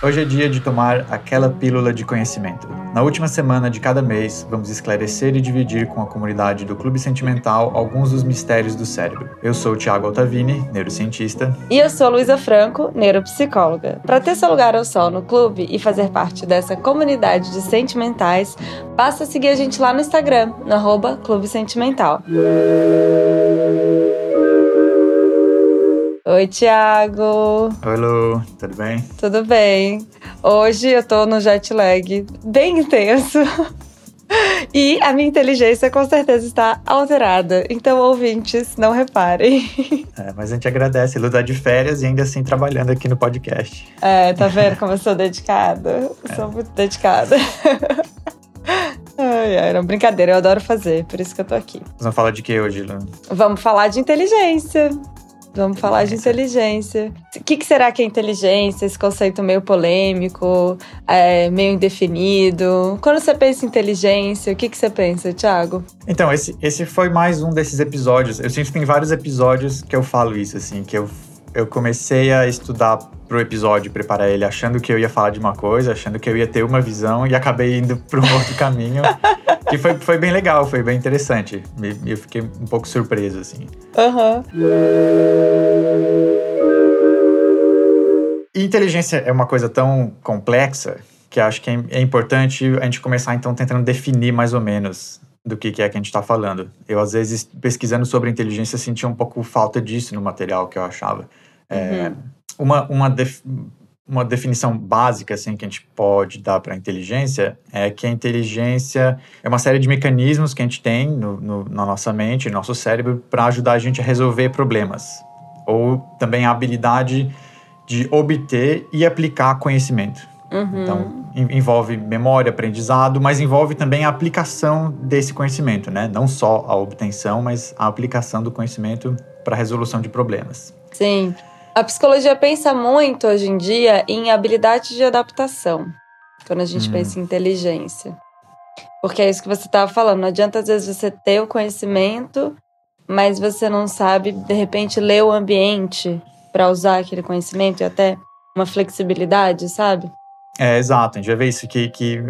Hoje é dia de tomar aquela pílula de conhecimento. Na última semana de cada mês, vamos esclarecer e dividir com a comunidade do Clube Sentimental alguns dos mistérios do cérebro. Eu sou o Thiago Altavini, neurocientista. E eu sou Luísa Franco, neuropsicóloga. Para ter seu lugar ao sol no clube e fazer parte dessa comunidade de sentimentais, basta seguir a gente lá no Instagram, no arroba Clube Sentimental. Oi, Thiago. Oi, Lu. Tudo bem? Tudo bem. Hoje eu tô no jet lag bem intenso. E a minha inteligência com certeza está alterada. Então, ouvintes, não reparem. É, mas a gente agradece. Lu tá de férias e ainda assim trabalhando aqui no podcast. É, tá vendo como eu sou dedicada? É. sou muito dedicada. Ai, ai, não, brincadeira, eu adoro fazer, por isso que eu tô aqui. Vamos falar de que hoje, Lu? Vamos falar de inteligência. Vamos falar de inteligência. O que, que, será que é inteligência? Esse conceito meio polêmico, é, meio indefinido. Quando você pensa em inteligência, o que, que você pensa, Thiago? Então, esse, esse foi mais um desses episódios. Eu sinto que tem vários episódios que eu falo isso, assim, que eu, eu comecei a estudar pro episódio, preparar ele achando que eu ia falar de uma coisa, achando que eu ia ter uma visão e acabei indo para um outro caminho. que foi, foi bem legal, foi bem interessante. Eu fiquei um pouco surpreso, assim. Aham. Uhum. inteligência é uma coisa tão complexa que acho que é, é importante a gente começar, então, tentando definir mais ou menos do que, que é que a gente está falando. Eu, às vezes, pesquisando sobre inteligência, sentia um pouco falta disso no material que eu achava. É, uhum. É, uma, uma, def, uma definição básica assim, que a gente pode dar para a inteligência é que a inteligência é uma série de mecanismos que a gente tem no, no, na nossa mente, no nosso cérebro, para ajudar a gente a resolver problemas. Ou também a habilidade de obter e aplicar conhecimento. Uhum. Então, envolve memória, aprendizado, mas envolve também a aplicação desse conhecimento, né? Não só a obtenção, mas a aplicação do conhecimento para a resolução de problemas. Sim. A psicologia pensa muito hoje em dia em habilidade de adaptação, quando a gente hum. pensa em inteligência. Porque é isso que você estava falando. Não adianta, às vezes, você ter o conhecimento, mas você não sabe, de repente, ler o ambiente para usar aquele conhecimento e até uma flexibilidade, sabe? É, exato. A gente vai ver isso que, que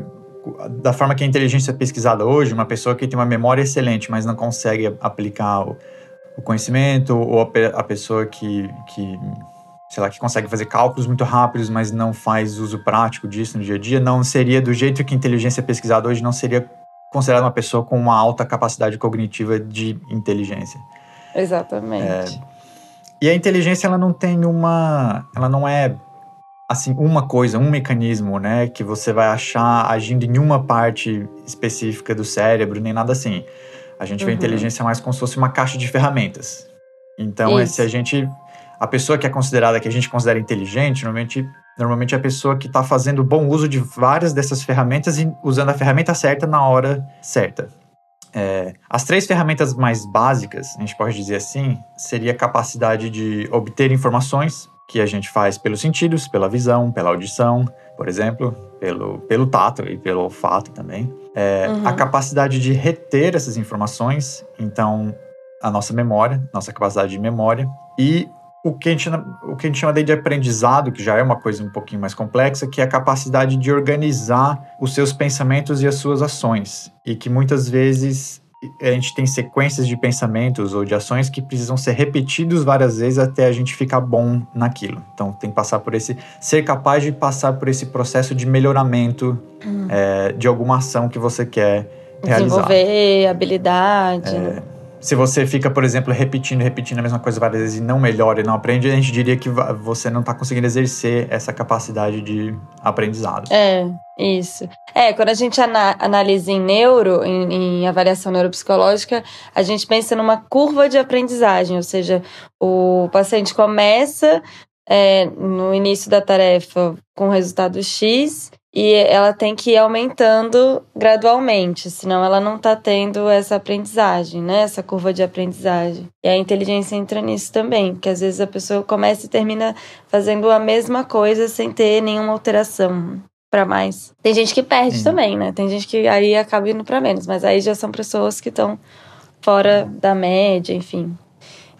da forma que a inteligência é pesquisada hoje, uma pessoa que tem uma memória excelente, mas não consegue aplicar o o conhecimento, ou a, a pessoa que, que, sei lá, que consegue fazer cálculos muito rápidos, mas não faz uso prático disso no dia a dia, não seria, do jeito que a inteligência é pesquisada hoje, não seria considerada uma pessoa com uma alta capacidade cognitiva de inteligência. Exatamente. É, e a inteligência, ela não tem uma. Ela não é assim, uma coisa, um mecanismo, né, que você vai achar agindo em uma parte específica do cérebro, nem nada assim. A gente uhum. vê a uhum. inteligência mais como se fosse uma caixa de ferramentas. Então, é, se a gente. A pessoa que é considerada, que a gente considera inteligente, normalmente, normalmente é a pessoa que está fazendo bom uso de várias dessas ferramentas e usando a ferramenta certa na hora certa. É, as três ferramentas mais básicas, a gente pode dizer assim, seria a capacidade de obter informações, que a gente faz pelos sentidos, pela visão, pela audição, por exemplo, pelo, pelo tato e pelo olfato também. É, uhum. A capacidade de reter essas informações, então a nossa memória, nossa capacidade de memória, e o que, a gente, o que a gente chama de aprendizado, que já é uma coisa um pouquinho mais complexa, que é a capacidade de organizar os seus pensamentos e as suas ações. E que muitas vezes a gente tem sequências de pensamentos ou de ações que precisam ser repetidos várias vezes até a gente ficar bom naquilo. Então tem que passar por esse, ser capaz de passar por esse processo de melhoramento hum. é, de alguma ação que você quer realizar. Desenvolver habilidade. É, né? Se você fica, por exemplo, repetindo, repetindo a mesma coisa várias vezes e não melhora e não aprende, a gente diria que você não está conseguindo exercer essa capacidade de aprendizado. É, isso. É, quando a gente ana analisa em neuro, em, em, avaliação neuropsicológica, a gente pensa numa curva de aprendizagem, ou seja, o paciente começa é, no início da tarefa com resultado X e ela tem que ir aumentando gradualmente, senão ela não está tendo essa aprendizagem, né? Essa curva de aprendizagem. E a inteligência entra nisso também, porque às vezes a pessoa começa e termina fazendo a mesma coisa sem ter nenhuma alteração. para mais. Tem gente que perde também, né? Tem gente que aí acaba indo para menos, mas aí já são pessoas que estão fora da média, enfim.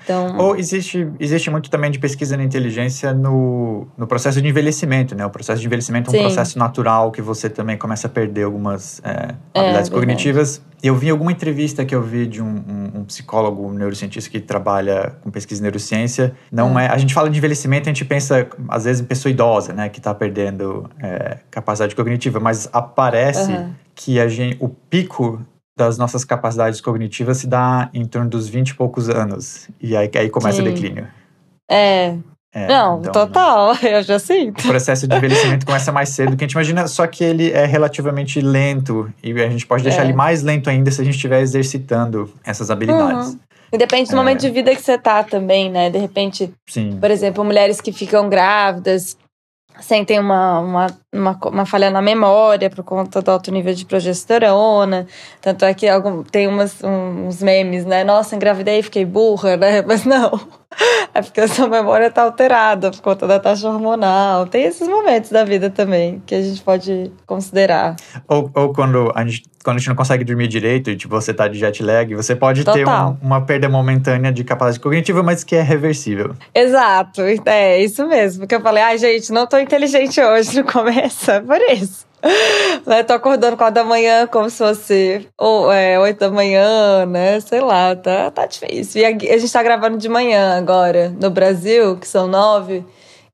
Então, Ou existe, existe muito também de pesquisa na inteligência no, no processo de envelhecimento, né? O processo de envelhecimento é um processo natural que você também começa a perder algumas é, É, habilidades verdade. cognitivas. Eu vi alguma entrevista que eu vi de um, um- um psicólogo, um neurocientista que trabalha com pesquisa em neurociência. Não Hum. é, a gente fala de envelhecimento, a gente pensa, às vezes, em pessoa idosa, né? Que está perdendo é, capacidade cognitiva, mas aparece Aham. que a gente, o pico das nossas capacidades cognitivas se dá em torno dos 20 e poucos anos. E aí, aí começa Sim. o declínio. é. É, Não, então, total, eu já sinto. O processo de envelhecimento começa mais cedo do que a gente imagina, só que ele é relativamente lento. E a gente pode deixar É. ele mais lento ainda se a gente estiver exercitando essas habilidades. Uhum. E depende do É. momento de vida que você tá também, né? De repente, Sim. por exemplo, mulheres que ficam grávidas sentem uma, uma, uma, uma falha na memória por conta do alto nível de progesterona. Tanto é que algum, tem umas, um- uns memes, né? Nossa, engravidei e fiquei burra, né? Mas não. É porque a sua memória tá alterada por conta da taxa hormonal. Tem esses momentos da vida também que a gente pode considerar. Ou, ou quando, a gente, quando a gente não consegue dormir direito e tipo, você tá de jet lag, você pode ter Total. um- uma perda momentânea de capacidade cognitiva, mas que é reversível. Exato, é isso mesmo. Porque eu falei, ai, gente, não tô inteligente hoje no começo, é por isso. Né, tô acordando quatro da manhã como se fosse ou, é, oito da manhã, né? Sei lá, tá, tá difícil. E a, a gente tá gravando de manhã agora, no Brasil, que são nove.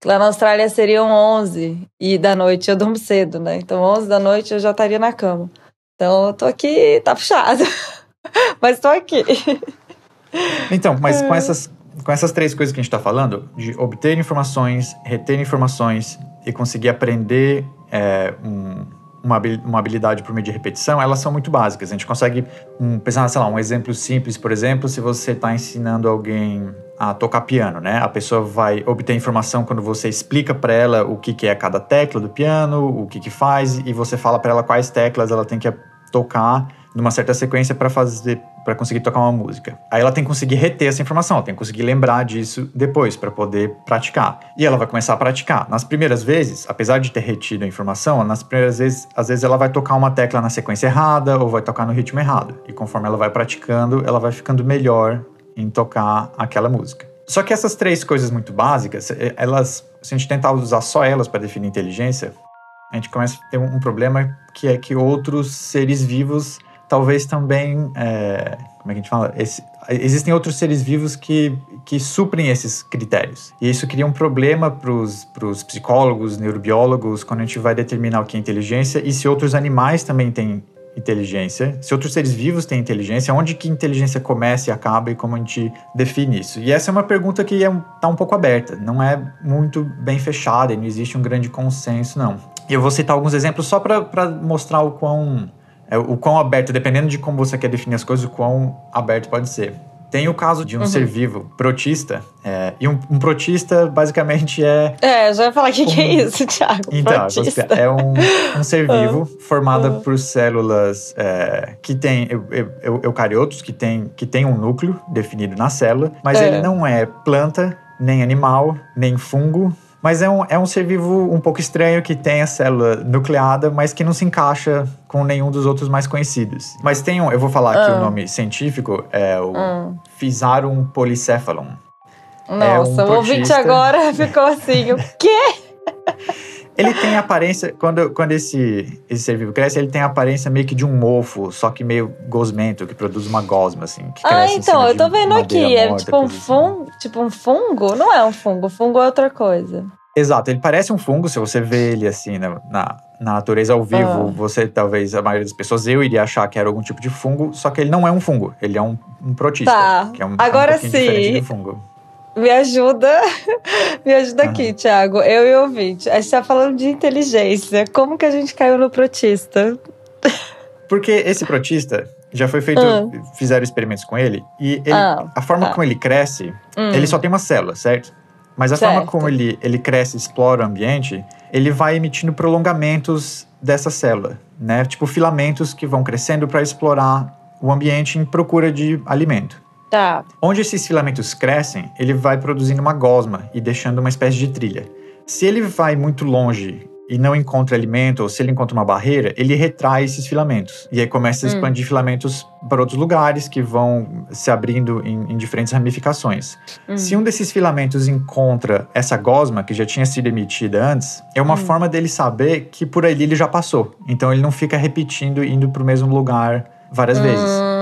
que Lá na Austrália seriam onze. E da noite eu durmo cedo, né? Então onze da noite eu já estaria na cama. Então eu tô aqui, tá puxado. Mas tô aqui. Então, mas É. com essas, com essas três coisas que a gente está falando, de obter informações, reter informações e conseguir aprender é, um- uma, habi- uma habilidade por meio de repetição, elas são muito básicas. A gente consegue um, pensar, sei lá, um exemplo simples, por exemplo, se você está ensinando alguém a tocar piano, né? A pessoa vai obter informação quando você explica para ela o que, que é cada tecla do piano, o que, que faz, e você fala para ela quais teclas ela tem que tocar numa certa sequência para fazer para conseguir tocar uma música. Aí ela tem que conseguir reter essa informação, ela tem que conseguir lembrar disso depois para poder praticar. E ela vai começar a praticar. Nas primeiras vezes, apesar de ter retido a informação, nas primeiras vezes, às vezes ela vai tocar uma tecla na sequência errada ou vai tocar no ritmo errado. E conforme ela vai praticando, ela vai ficando melhor em tocar aquela música. Só que essas três coisas muito básicas, eh, elas, se a gente tentar usar só elas para definir inteligência, a gente começa a ter um um problema que é que outros seres vivos talvez também. é, como é que a gente fala? Esse- existem outros seres vivos que, que suprem esses critérios. E isso cria um problema para os psicólogos, neurobiólogos, quando a gente vai determinar o que é inteligência e se outros animais também têm inteligência, se outros seres vivos têm inteligência, onde que inteligência começa e acaba e como a gente define isso. E essa é uma pergunta que está é, tá um pouco aberta, não é muito bem fechada e não existe um grande consenso, não. E eu vou citar alguns exemplos só para mostrar o quão, é, o quão aberto, dependendo de como você quer definir as coisas, o quão aberto pode ser. Tem o caso de um Uhum. ser vivo protista, é, e um, um protista basicamente é É, já ia falar o que, que é Um- isso, Thiago. então, Protista. é um, um ser vivo formado Ah. por células é, que têm eu- eu- eu- eucariotos, que tem, que tem um núcleo definido na célula, mas É. ele não é planta, nem animal, nem fungo. Mas é um, é um ser vivo um pouco estranho que tem a célula nucleada, mas que não se encaixa com nenhum dos outros mais conhecidos. Mas tem um, eu vou falar aqui Ah. o nome científico, é o Hum. Physarum polycephalum. Nossa, um o ouvinte agora ficou assim, o quê? Ele tem a aparência, quando, quando esse, esse ser vivo cresce, ele tem a aparência meio que de um mofo, só que meio gosmento, que produz uma gosma, assim. Que Ah, então, eu tô vendo aqui, é morta, tipo um, coisa assim. fungo, tipo um fungo? Não é um fungo, fungo é outra coisa. Exato, ele parece um fungo, se você vê ele assim na, na, na natureza ao vivo, Ah. você talvez, a maioria das pessoas, eu iria achar que era algum tipo de fungo, só que ele não é um fungo, ele é um, um protista. Tá, que é um, agora é um sim. Me ajuda, me ajuda aqui, Thiago. Eu e o ouvinte. A gente tá falando de inteligência. Como que a gente caiu no protista? Porque esse protista já foi feito, Ah. fizeram experimentos com ele, e ele- Ah, a forma tá. como ele cresce, Hum. ele só tem uma célula, certo? Mas a forma Certo. como ele, ele cresce e explora o ambiente, ele vai emitindo prolongamentos dessa célula, né? Tipo filamentos que vão crescendo para explorar o ambiente em procura de alimento. Tá. Onde esses filamentos crescem, ele vai produzindo uma gosma e deixando uma espécie de trilha. Se ele vai muito longe e não encontra alimento, ou se ele encontra uma barreira, ele retrai esses filamentos. E aí começa a hum. expandir hum. filamentos para outros lugares que vão se abrindo em, em diferentes ramificações. Hum. Se um desses filamentos encontra essa gosma que já tinha sido emitida antes, é uma hum. forma dele saber que por ali ele já passou. Então ele não fica repetindo, indo para o mesmo lugar várias vezes.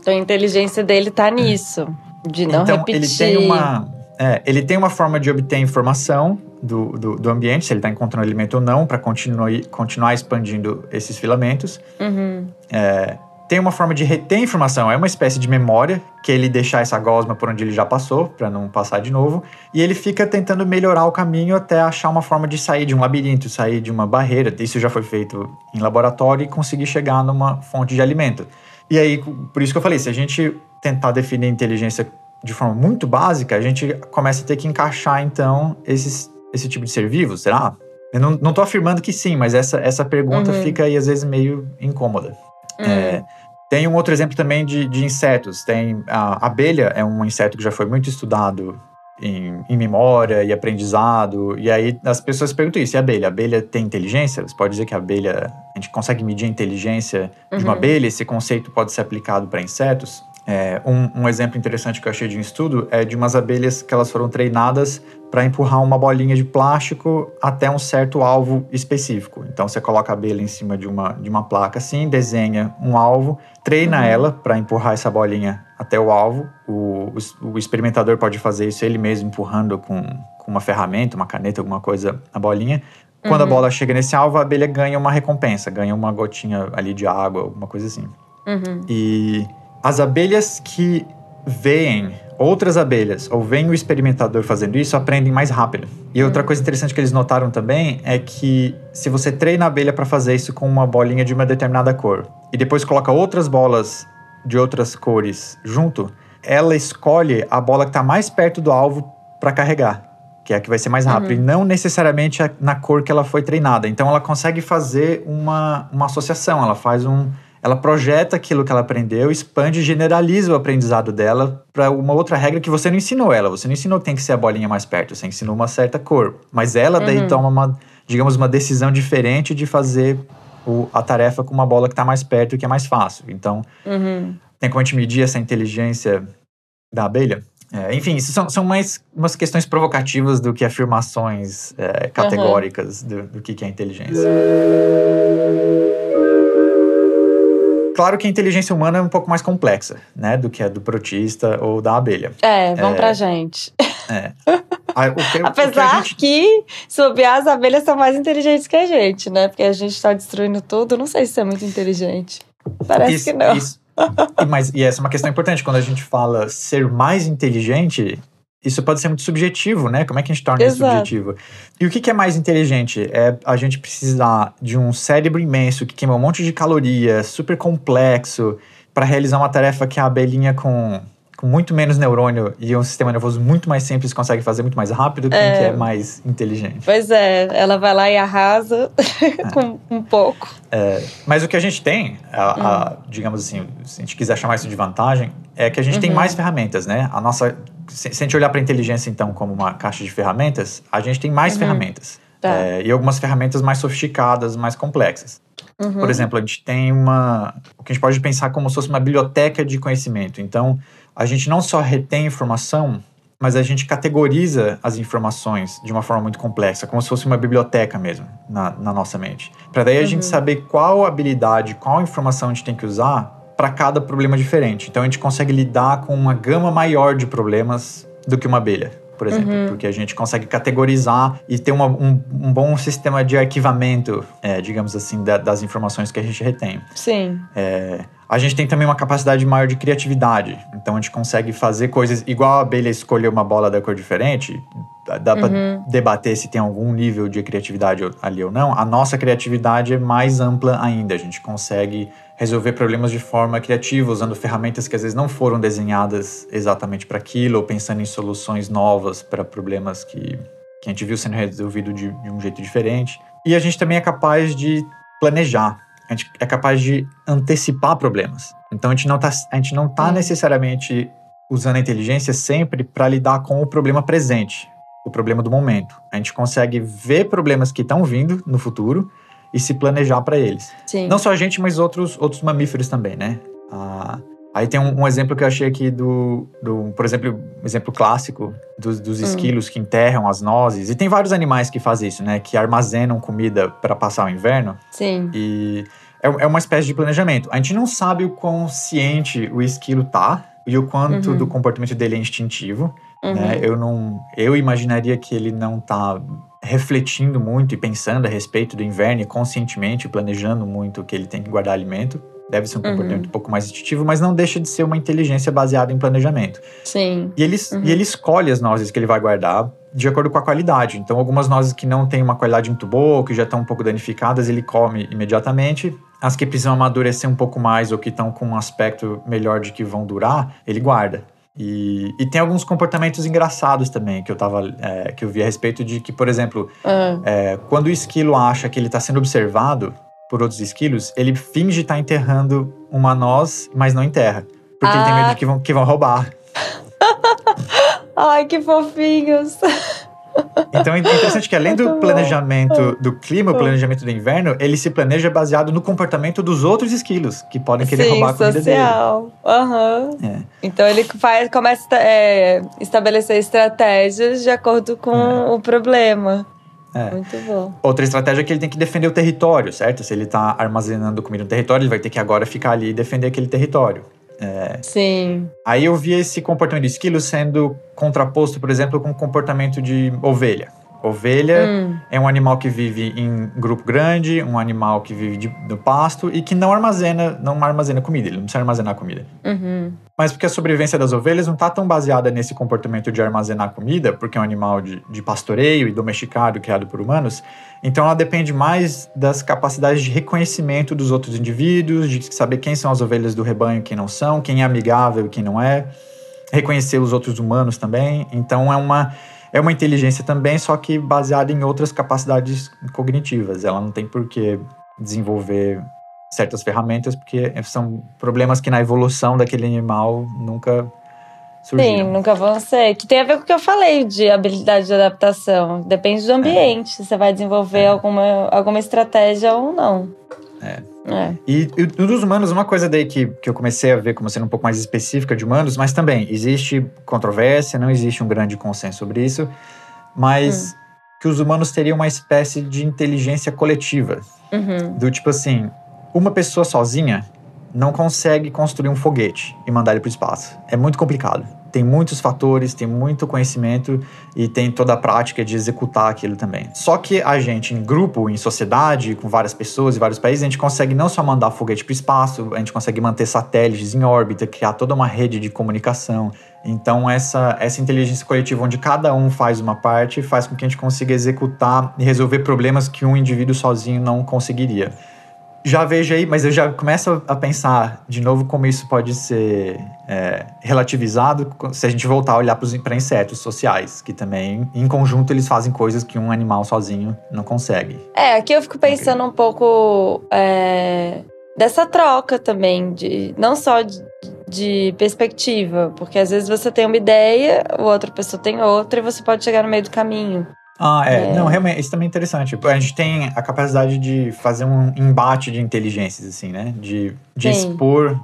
Então a inteligência dele está nisso, de não então, repetir. Ele tem uma, é, ele tem uma forma de obter informação do, do, do ambiente, se ele está encontrando alimento ou não, para continuar, continuar expandindo esses filamentos. Uhum. É, tem uma forma de reter informação, é uma espécie de memória, que ele deixar essa gosma por onde ele já passou, para não passar de novo, e ele fica tentando melhorar o caminho até achar uma forma de sair de um labirinto, sair de uma barreira. Isso já foi feito em laboratório e conseguir chegar numa fonte de alimento. E aí, por isso que eu falei, se a gente tentar definir inteligência de forma muito básica, a gente começa a ter que encaixar então esses esse tipo de ser vivo, será? Eu não, não tô afirmando que sim, mas essa, essa pergunta uhum. fica aí às vezes meio incômoda. Uhum. É, tem um outro exemplo também de, de insetos. Tem a abelha é um inseto que já foi muito estudado em, em, memória e aprendizado. E aí as pessoas perguntam isso: e a abelha? A abelha tem inteligência? Você pode dizer que a abelha. A gente consegue medir a inteligência uhum. de uma uhum. abelha? Esse conceito pode ser aplicado para insetos? É, um, um, exemplo interessante que eu achei de um estudo é de umas abelhas que elas foram treinadas para empurrar uma bolinha de plástico até um certo alvo específico. Então você coloca a abelha em cima de uma, de uma placa assim, desenha um alvo, treina uhum. ela para empurrar essa bolinha até o alvo. O, o, o, experimentador pode fazer isso ele mesmo empurrando com, com uma ferramenta, uma caneta, alguma coisa a bolinha. Quando uhum. a bola chega nesse alvo, a abelha ganha uma recompensa, ganha uma gotinha ali de água, alguma coisa assim. Uhum. E as abelhas que veem outras abelhas ou veem o experimentador fazendo isso aprendem mais rápido. E outra hum. coisa interessante que eles notaram também é que se você treina a abelha para fazer isso com uma bolinha de uma determinada cor e depois coloca outras bolas de outras cores junto, ela escolhe a bola que está mais perto do alvo para carregar, que é a que vai ser mais rápido, uhum. e não necessariamente na cor que ela foi treinada. Então ela consegue fazer uma, uma associação, ela faz um ela projeta aquilo que ela aprendeu, expande e generaliza o aprendizado dela para uma outra regra que você não ensinou ela. Você não ensinou que tem que ser a bolinha mais perto, você ensinou uma certa cor. Mas ela daí uhum. toma uma, digamos, uma decisão diferente de fazer o, a tarefa com uma bola que está mais perto e que é mais fácil. Então, uhum. tem como a gente medir essa inteligência da abelha? É, enfim, isso são, são mais umas questões provocativas do que afirmações é, categóricas uhum. do, do que, que é inteligência claro que a inteligência humana é um pouco mais complexa, né, do que a do protista ou da abelha. É, vamos é, pra gente. É. que, Apesar que, gente... que, se as abelhas são mais inteligentes que a gente, né? Porque a gente tá destruindo tudo, não sei se é muito inteligente. Parece isso, que não. Isso. E, mas, e essa é uma questão importante, quando a gente fala ser mais inteligente, isso pode ser muito subjetivo, né? Como é que a gente torna Exato. isso subjetivo? E o que, que, é mais inteligente? É a gente precisar de um cérebro imenso que queima um monte de calorias, super complexo, para realizar uma tarefa que a abelhinha com, com muito menos neurônio e um sistema nervoso muito mais simples consegue fazer muito mais rápido. Quem é, que é mais inteligente? Pois é, ela vai lá e arrasa é. com um pouco. É, mas o que a gente tem, a, hum. a, digamos assim, se a gente quiser chamar isso de vantagem, é que a gente uhum. tem mais ferramentas, né? A nossa se, a gente olhar para a inteligência, então, como uma caixa de ferramentas, a gente tem mais uhum. ferramentas. Tá. É, e algumas ferramentas mais sofisticadas, mais complexas. Uhum. Por exemplo, a gente tem uma. O que a gente pode pensar como se fosse uma biblioteca de conhecimento. Então, a gente não só retém informação, mas a gente categoriza as informações de uma forma muito complexa, como se fosse uma biblioteca mesmo na, na nossa mente. Para daí a uhum. gente saber qual habilidade, qual informação a gente tem que usar para cada problema diferente. Então a gente consegue lidar com uma gama maior de problemas do que uma abelha, por exemplo, uhum. porque a gente consegue categorizar e ter uma, um, um, bom sistema de arquivamento, é, digamos assim, da, das informações que a gente retém. Sim. É, a gente tem também uma capacidade maior de criatividade. Então a gente consegue fazer coisas igual a abelha escolher uma bola da cor diferente. Dá uhum. para debater se tem algum nível de criatividade ali ou não. A nossa criatividade é mais ampla ainda. A gente consegue resolver problemas de forma criativa, usando ferramentas que às vezes não foram desenhadas exatamente para aquilo, ou pensando em soluções novas para problemas que, que a gente viu sendo resolvido de, de um jeito diferente. E a gente também é capaz de planejar, a gente é capaz de antecipar problemas. Então a gente não está a gente não tá necessariamente usando a inteligência sempre para lidar com o problema presente. o problema do momento. A gente consegue ver problemas que estão vindo no futuro e se planejar para eles. Sim. Não só a gente, mas outros, outros mamíferos também, né? Ah, aí tem um, um, exemplo que eu achei aqui do, do por exemplo, um exemplo clássico dos, dos hum. esquilos hum. que enterram as nozes. E tem vários animais que fazem isso, né? Que armazenam comida para passar o inverno. Sim. E é, é uma espécie de planejamento. A gente não sabe o quão ciente o esquilo tá e o quanto uhum. do comportamento dele é instintivo. Né? Uhum. Né? Eu não, eu imaginaria que ele não tá refletindo muito e pensando a respeito do inverno e conscientemente planejando muito que ele tem que guardar alimento. Deve ser um uhum. comportamento um pouco mais instintivo, mas não deixa de ser uma inteligência baseada em planejamento. Sim. E ele, uhum. e ele escolhe as nozes que ele vai guardar de acordo com a qualidade. Então, algumas nozes que não têm uma qualidade muito boa, que já estão um pouco danificadas, ele come imediatamente. As que precisam amadurecer um pouco mais ou que estão com um aspecto melhor de que vão durar, ele guarda. E, e, tem alguns comportamentos engraçados também que eu tava, é, que eu vi a respeito de que, por exemplo, uhum. é, quando o esquilo acha que ele está sendo observado por outros esquilos, ele finge estar tá enterrando uma noz, mas não enterra. Porque ah. ele tem medo de que vão, que vão roubar. Ai, que fofinhos! Então é interessante que além do planejamento do clima, o planejamento do inverno, ele se planeja baseado no comportamento dos outros esquilos, que podem querer Sim, roubar a comida social. dele. Uhum. É. Então ele faz, começa a é, estabelecer estratégias de acordo com é. o problema. É. Muito bom. Outra estratégia é que ele tem que defender o território, certo? Se ele está armazenando comida no território, ele vai ter que agora ficar ali e defender aquele território. É, Sim. Aí eu vi esse comportamento de esquilo sendo contraposto, por exemplo, com o comportamento de ovelha. Ovelha hum. é um animal que vive em grupo grande, um animal que vive de, do pasto e que não armazena, não armazena comida, ele não precisa armazenar comida. Uhum. Mas porque a sobrevivência das ovelhas não está tão baseada nesse comportamento de armazenar comida, porque é um animal de, de pastoreio e domesticado, criado por humanos, então ela depende mais das capacidades de reconhecimento dos outros indivíduos, de saber quem são as ovelhas do rebanho e quem não são, quem é amigável e quem não é, reconhecer os outros humanos também. Então é uma é uma inteligência também, só que baseada em outras capacidades cognitivas. Ela não tem por que desenvolver certas ferramentas, porque são problemas que na evolução daquele animal nunca surgiram. Sim, nunca vão ser. Que tem a ver com o que eu falei de habilidade de adaptação. Depende do ambiente, é. se você vai desenvolver é. alguma, alguma estratégia ou não. É. É. E, e dos humanos, uma coisa daí que, que eu comecei a ver como sendo um pouco mais específica de humanos, mas também existe controvérsia, não existe um grande consenso sobre isso, mas hum. que os humanos teriam uma espécie de inteligência coletiva. Uhum. Do tipo assim, uma pessoa sozinha não consegue construir um foguete e mandar ele para o espaço. É muito complicado tem muitos fatores, tem muito conhecimento e tem toda a prática de executar aquilo também. Só que a gente, em grupo, em sociedade, com várias pessoas e vários países, a gente consegue não só mandar foguete para o espaço, a gente consegue manter satélites em órbita, criar toda uma rede de comunicação. Então, essa, essa inteligência coletiva, onde cada um faz uma parte, faz com que a gente consiga executar e resolver problemas que um indivíduo sozinho não conseguiria já vejo aí, mas eu já começo a pensar de novo como isso pode ser é, relativizado se a gente voltar a olhar para insetos sociais, que também, em conjunto, eles fazem coisas que um animal sozinho não consegue. É, aqui eu fico pensando um pouco é, dessa troca também, de não só de, de perspectiva, porque às vezes você tem uma ideia, outra pessoa tem outra, e você pode chegar no meio do caminho. Ah, é. é. Não, realmente, isso também é interessante. A gente tem a capacidade de fazer um embate de inteligências, assim, né? De, de expor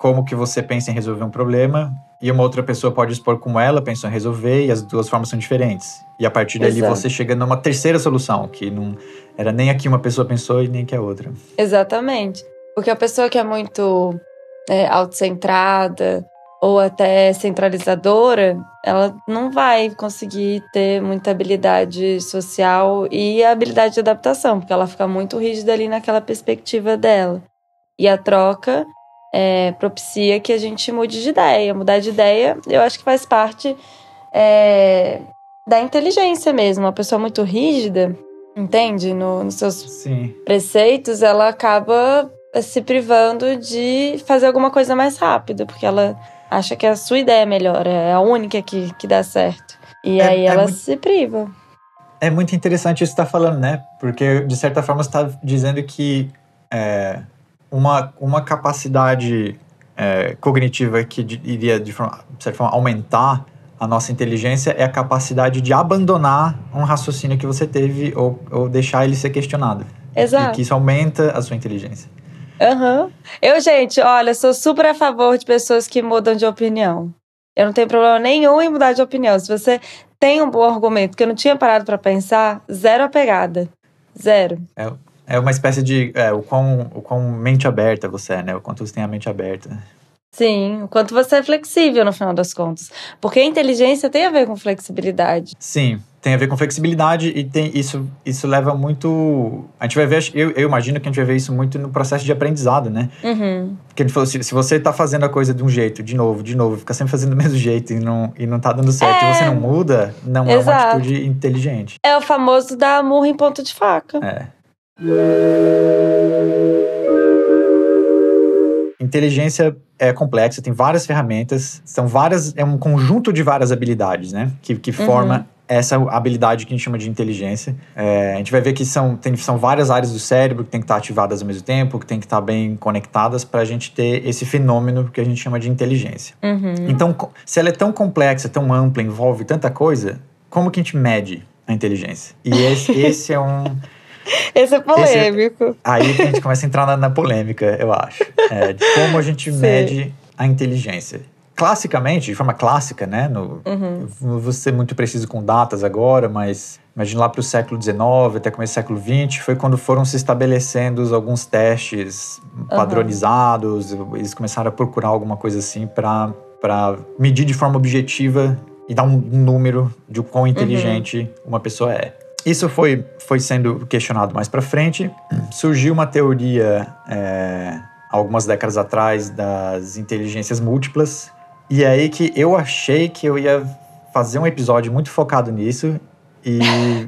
como que você pensa em resolver um problema e uma outra pessoa pode expor como ela pensou em resolver e as duas formas são diferentes. E a partir dali Exato. você chega numa terceira solução, que não era nem aqui uma pessoa pensou e nem que a outra. Exatamente. Porque a pessoa que é muito é, autocentrada, ou até centralizadora, ela não vai conseguir ter muita habilidade social e habilidade de adaptação, porque ela fica muito rígida ali naquela perspectiva dela. E a troca é, propicia que a gente mude de ideia. Mudar de ideia, eu acho que faz parte é, da inteligência mesmo. Uma pessoa muito rígida, entende? No, nos seus Sim. preceitos, ela acaba se privando de fazer alguma coisa mais rápido, porque ela acha que a sua ideia é melhor, é a única que, que dá certo. E é, aí é ela muito, se priva. É muito interessante isso que você está falando, né? Porque, de certa forma, você está dizendo que é, uma, uma capacidade é, cognitiva que iria, de, forma, de certa forma, aumentar a nossa inteligência é a capacidade de abandonar um raciocínio que você teve ou, ou deixar ele ser questionado. Exato. E que isso aumenta a sua inteligência. Uhum. Eu, gente, olha, sou super a favor de pessoas que mudam de opinião. Eu não tenho problema nenhum em mudar de opinião. Se você tem um bom argumento que eu não tinha parado para pensar, zero a pegada. Zero. É, é uma espécie de. É, o, quão, o quão mente aberta você é, né? O quanto você tem a mente aberta. Sim, o quanto você é flexível no final das contas. Porque a inteligência tem a ver com flexibilidade. Sim, tem a ver com flexibilidade e tem isso, isso leva muito. A gente vai ver, eu, eu imagino que a gente vai ver isso muito no processo de aprendizado, né? Uhum. Porque ele falou: se, se você tá fazendo a coisa de um jeito, de novo, de novo, fica sempre fazendo do mesmo jeito e não, e não tá dando certo, é... e você não muda, não Exato. é uma atitude inteligente. É o famoso dar murro em ponto de faca. É. Inteligência é complexa, tem várias ferramentas, são várias, é um conjunto de várias habilidades, né? Que, que uhum. forma essa habilidade que a gente chama de inteligência. É, a gente vai ver que são, tem, são várias áreas do cérebro que tem que estar ativadas ao mesmo tempo, que tem que estar bem conectadas para a gente ter esse fenômeno que a gente chama de inteligência. Uhum. Então, se ela é tão complexa, tão ampla, envolve tanta coisa, como que a gente mede a inteligência? E esse, esse é um esse é polêmico. Esse, aí a gente começa a entrar na, na polêmica, eu acho. É, de como a gente Sim. mede a inteligência. Classicamente, de forma clássica, né? No, uhum. Vou ser muito preciso com datas agora, mas imagina lá para o século XIX até começo do século XX, foi quando foram se estabelecendo alguns testes padronizados, uhum. eles começaram a procurar alguma coisa assim para medir de forma objetiva e dar um, um número de quão inteligente uhum. uma pessoa é. Isso foi, foi sendo questionado mais para frente. Surgiu uma teoria é, algumas décadas atrás das inteligências múltiplas. E aí que eu achei que eu ia fazer um episódio muito focado nisso. E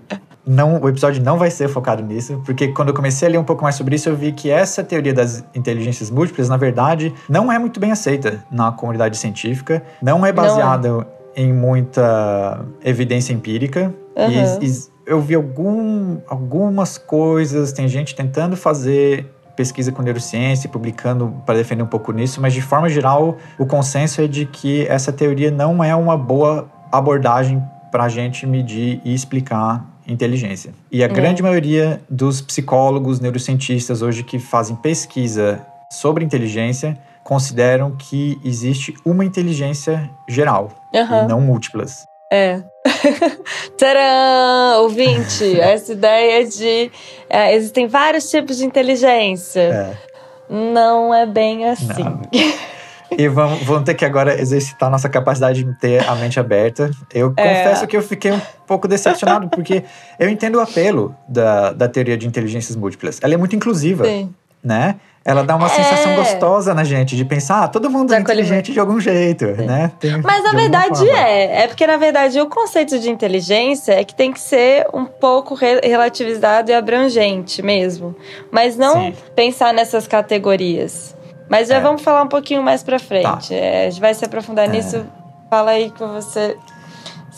não, o episódio não vai ser focado nisso, porque quando eu comecei a ler um pouco mais sobre isso, eu vi que essa teoria das inteligências múltiplas, na verdade, não é muito bem aceita na comunidade científica, não é baseada não é. em muita evidência empírica. Uhum. E, e eu vi algum, algumas coisas, tem gente tentando fazer pesquisa com neurociência, publicando para defender um pouco nisso, mas de forma geral, o consenso é de que essa teoria não é uma boa abordagem para a gente medir e explicar inteligência. E a é. grande maioria dos psicólogos, neurocientistas hoje que fazem pesquisa sobre inteligência consideram que existe uma inteligência geral uhum. e não múltiplas. É. Tcharam! Ouvinte, essa ideia de. É, existem vários tipos de inteligência. É. Não é bem assim. Não. E vamos, vamos ter que agora exercitar nossa capacidade de ter a mente aberta. Eu é. confesso que eu fiquei um pouco decepcionado, porque eu entendo o apelo da, da teoria de inteligências múltiplas. Ela é muito inclusiva, Sim. Né? Ela dá uma é. sensação gostosa na gente de pensar, ah, todo mundo é inteligente de algum jeito, Sim. né? Tem, Mas na verdade é. É porque, na verdade, o conceito de inteligência é que tem que ser um pouco re relativizado e abrangente mesmo. Mas não Sim. pensar nessas categorias. Mas já é. vamos falar um pouquinho mais pra frente. Tá. É, a gente vai se aprofundar é. nisso. Fala aí que você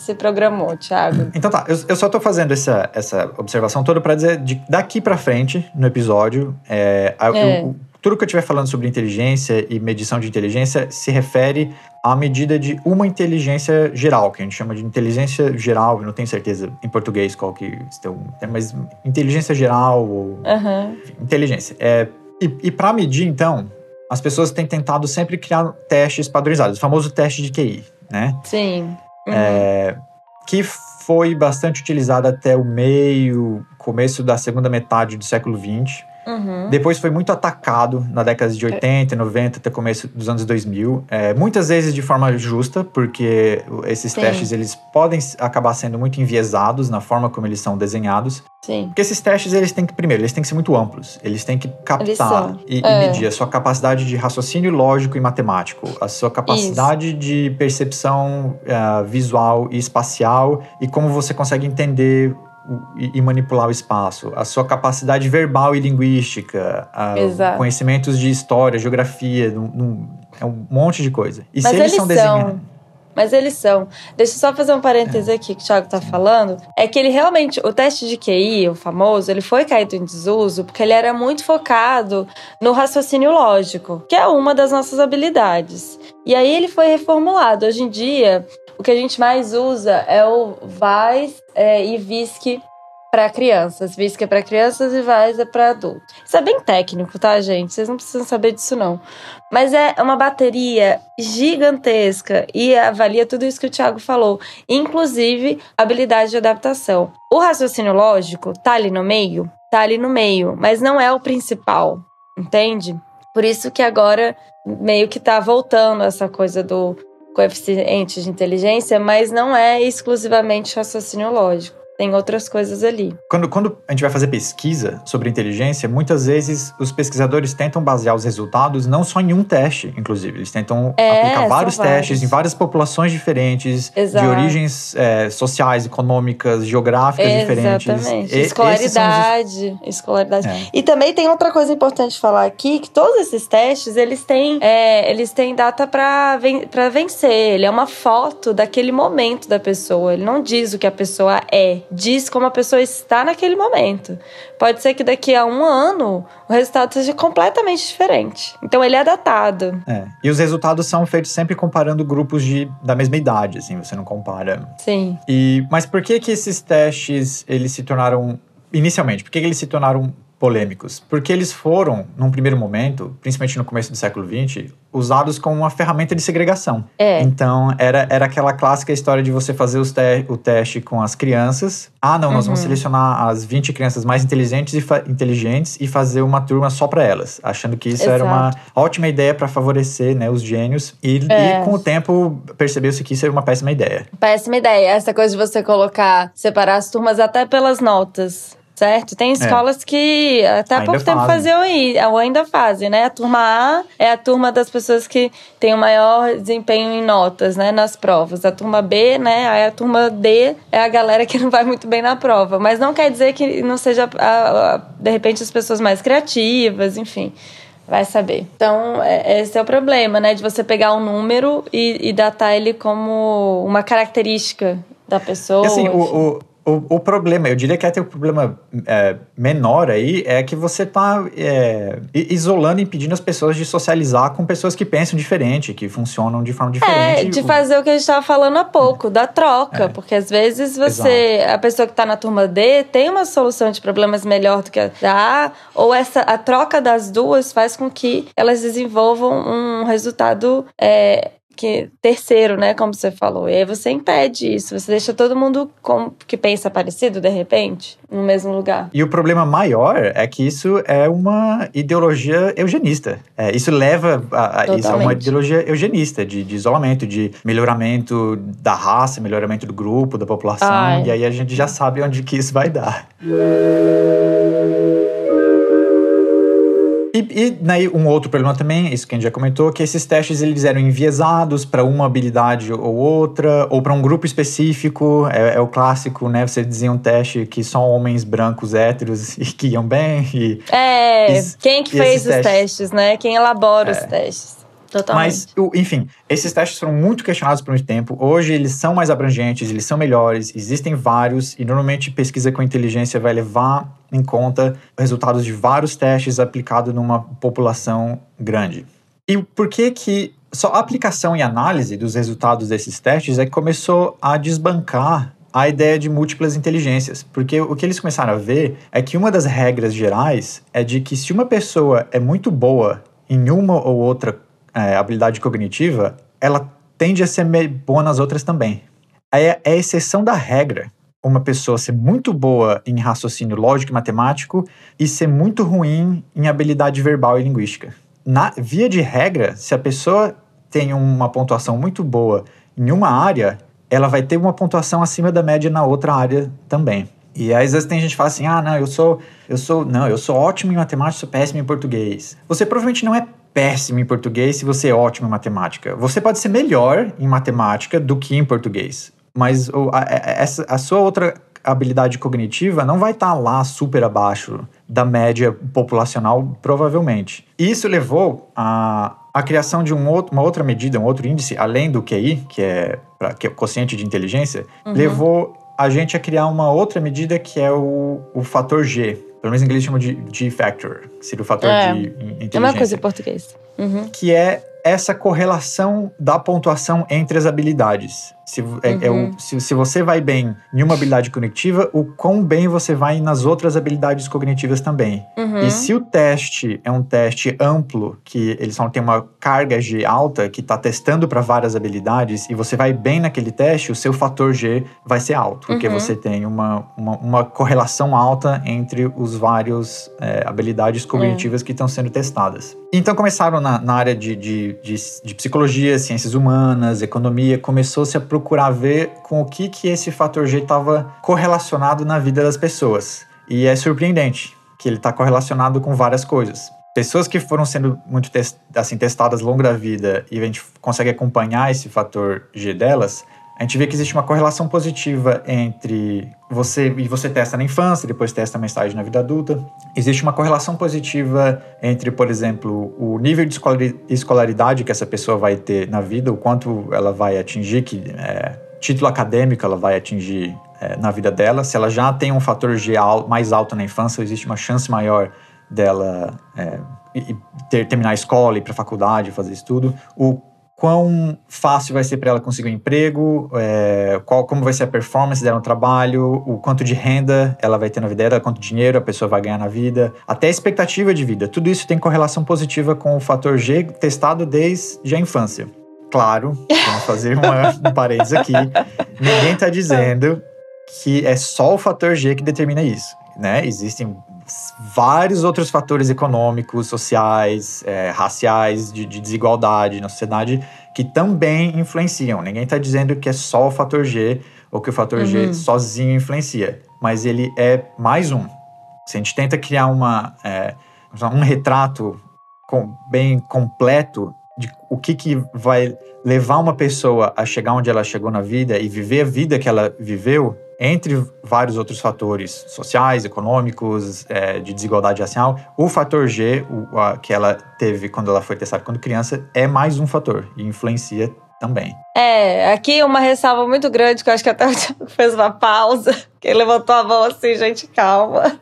se programou, Thiago. Então tá, eu, eu só tô fazendo essa, essa observação toda para dizer de daqui para frente no episódio, é, é. Eu, tudo que eu estiver falando sobre inteligência e medição de inteligência se refere à medida de uma inteligência geral, que a gente chama de inteligência geral, eu não tenho certeza em português qual que é, mas inteligência geral ou uhum. inteligência. É, e e para medir, então, as pessoas têm tentado sempre criar testes padronizados, o famoso teste de QI, né? Sim. Uhum. É, que foi bastante utilizado até o meio, começo da segunda metade do século XX. Uhum. Depois foi muito atacado na década de 80, 90, até começo dos anos 2000. É, muitas vezes de forma justa, porque esses Sim. testes eles podem acabar sendo muito enviesados na forma como eles são desenhados. Sim. Porque esses testes, eles têm que, primeiro, eles têm que ser muito amplos. Eles têm que captar e, é. e, medir a sua capacidade de raciocínio lógico e matemático, a sua capacidade Isso. de percepção uh, visual e espacial e como você consegue entender e, manipular o espaço, a sua capacidade verbal e linguística, conhecimentos de história, geografia, num, é um monte de coisa. E Mas se eles, eles são. Mas eles são. Deixa eu só fazer um parêntese é. aqui que o Thiago tá falando. É que ele realmente, o teste de QI, o famoso, ele foi caído em desuso porque ele era muito focado no raciocínio lógico, que é uma das nossas habilidades. E aí ele foi reformulado. Hoje em dia, o que a gente mais usa é o VAIS é, e VISC para crianças. VISC é para crianças e VAIS é para adultos. Isso é bem técnico, tá, gente? Vocês não precisam saber disso, não. Mas é uma bateria gigantesca e avalia tudo isso que o Thiago falou, inclusive habilidade de adaptação. O raciocínio lógico tá ali no meio? Tá ali no meio, mas não é o principal, entende? Por isso que agora meio que tá voltando essa coisa do coeficiente de inteligência, mas não é exclusivamente raciocínio lógico. Tem outras coisas ali. Quando, quando a gente vai fazer pesquisa sobre inteligência, muitas vezes os pesquisadores tentam basear os resultados não só em um teste, inclusive. Eles tentam É, aplicar vários testes vários. em várias populações diferentes, Exato. de origens é, sociais, econômicas, geográficas diferentes. Exatamente. E- esses são os- Escolaridade. Escolaridade. É. E também tem outra coisa importante falar aqui, que todos esses testes, eles têm, é, eles têm data para ven vencer. Ele é uma foto daquele momento da pessoa. Ele não diz o que a pessoa é, diz como a pessoa está naquele momento. Pode ser que daqui a um ano o resultado seja completamente diferente. Então ele é datado. É. E os resultados são feitos sempre comparando grupos de, da mesma idade, assim, você não compara Sim. E, mas por que que esses testes eles se tornaram inicialmente? Por que, que eles se tornaram polêmicos? Porque eles foram, num primeiro momento, principalmente no começo do século XX, usados como uma ferramenta de segregação. É. Então era, era aquela clássica história de você fazer os te- o teste com as crianças. Ah, não, nós vamos Uhum. selecionar as 20 crianças mais inteligentes e, inteligentes e fazer uma turma só para elas, achando que isso era uma ótima ideia para favorecer né, os gênios. E, É. e com o tempo percebeu-se que isso era uma péssima ideia. Péssima ideia. Essa coisa de você colocar, separar as turmas até pelas notas. Certo? Tem escolas que até É. Ainda pouco tempo fazem. faziam aí, ou ainda fazem, né? A turma A é a turma das pessoas que tem o maior desempenho em notas, né? Nas provas. A turma B, né? Aí a turma D é a galera que não vai muito bem na prova. Mas não quer dizer que não seja, a- a- de repente, as pessoas mais criativas, enfim. Vai saber. Então, é- esse é o problema, né? De você pegar um número e, e datar ele como uma característica da pessoa. E assim, o, o, o, o problema, eu diria que até o problema é, menor aí é que você tá é, isolando e impedindo as pessoas de socializar com pessoas que pensam diferente, que funcionam de forma diferente. É, de O- fazer o que a gente estava falando há pouco, da troca. É. Porque às vezes você, a pessoa que está na turma D, tem uma solução de problemas melhor do que a da A, ou essa, a troca das duas faz com que elas desenvolvam um resultado. Que terceiro, né, como você falou. E aí você impede isso, você deixa todo mundo com, que pensa parecido de repente no mesmo lugar. E o problema maior é que isso é uma ideologia eugenista. É, isso leva a, a- isso é uma ideologia eugenista, de, de isolamento, de melhoramento da raça, melhoramento do grupo, da população. Ai. E aí a gente já sabe onde que isso vai dar. E, e daí um outro problema também, isso que a gente já comentou, que esses testes eles eram enviesados para uma habilidade ou outra, ou para um grupo específico. É, é o clássico, né? Você dizia um teste que só homens brancos héteros e que iam bem. E, É, Is- quem que e fez os testes? testes, né? Quem elabora os É. testes. Totalmente. Mas, enfim, esses testes foram muito questionados por muito tempo. Hoje eles são mais abrangentes, eles são melhores, existem vários, e normalmente pesquisa com inteligência vai levar em conta resultados de vários testes aplicados numa população grande. E por que que só a aplicação e análise dos resultados desses testes é que começou a desbancar a ideia de múltiplas inteligências? Porque o que eles começaram a ver é que uma das regras gerais é de que se uma pessoa é muito boa em uma ou outra é, habilidade cognitiva, ela tende a ser boa nas outras também. É, é exceção da regra uma pessoa ser muito boa em raciocínio lógico e matemático e ser muito ruim em habilidade verbal e linguística. Na via de regra, se a pessoa tem uma pontuação muito boa em uma área, ela vai ter uma pontuação acima da média na outra área também. E aí, às vezes tem gente que fala assim: "Ah, não, eu sou, eu sou, não, eu sou ótimo em matemática, sou péssimo em português". Você provavelmente não é péssimo em português se você é ótimo em matemática. Você pode ser melhor em matemática do que em português, mas a, a- sua outra habilidade cognitiva não vai estar lá super abaixo da média populacional, provavelmente. Isso levou a, a criação de um outro, uma outra medida, um outro índice, além do QI, que é, pra, que é o quociente de inteligência, levou a gente a criar uma outra medida que é o, o fator G. Pelo menos em inglês chamam de G-factor, que seria o fator É. de in- inteligência É uma coisa em português. Uhum. que é essa correlação da pontuação entre as habilidades. Se, é, é o, Uhum. se, se você vai bem em uma habilidade cognitiva, o quão bem você vai nas outras habilidades cognitivas também. Uhum. E se o teste é um teste amplo, que eles só tem uma carga G alta, que está testando para várias habilidades, e você vai bem naquele teste, o seu fator G vai ser alto, porque Uhum. você tem uma, uma, uma correlação alta entre os vários é, habilidades cognitivas que estão sendo testadas. Então começaram na, na área de, de, de, de psicologia, ciências humanas, economia, começou-se a procurar ver com o que, que esse fator G estava correlacionado na vida das pessoas. E é surpreendente que ele está correlacionado com várias coisas. Pessoas que foram sendo muito tes- assim, testadas ao longo da vida e a gente consegue acompanhar esse fator G delas, a gente vê que existe uma correlação positiva entre você e você testa na infância, depois testa mais tarde na vida adulta. Existe uma correlação positiva entre, por exemplo, o nível de escolari- escolaridade que essa pessoa vai ter na vida, o quanto ela vai atingir, que é, título acadêmico ela vai atingir é, na vida dela. Se ela já tem um fator G mais alto na infância, existe uma chance maior dela é, ter, terminar a escola, ir para a faculdade, fazer estudo. O quão fácil vai ser para ela conseguir um emprego, é, qual, como vai ser a performance dela no trabalho, o quanto de renda ela vai ter na vida dela, quanto dinheiro a pessoa vai ganhar na vida, até a expectativa de vida. Tudo isso tem correlação positiva com o fator G testado desde a infância. Claro, vamos fazer uma, um parênteses aqui. Ninguém está dizendo que é só o fator G que determina isso, né? Existem vários outros fatores econômicos, sociais, é, raciais, de, de desigualdade na sociedade que também influenciam. Ninguém está dizendo que é só o fator G ou que o fator G Uhum. sozinho influencia, mas ele é mais um. Se a gente tenta criar uma, é, um retrato com- bem completo de o que, que vai levar uma pessoa a chegar onde ela chegou na vida e viver a vida que ela viveu, entre vários outros fatores sociais, econômicos, é, de desigualdade racial, o fator G, o, a- que ela teve quando ela foi testada quando criança, é mais um fator e influencia também. É, aqui uma ressalva muito grande, que eu acho que até o Thiago fez uma pausa, que levantou a mão assim, gente, calma.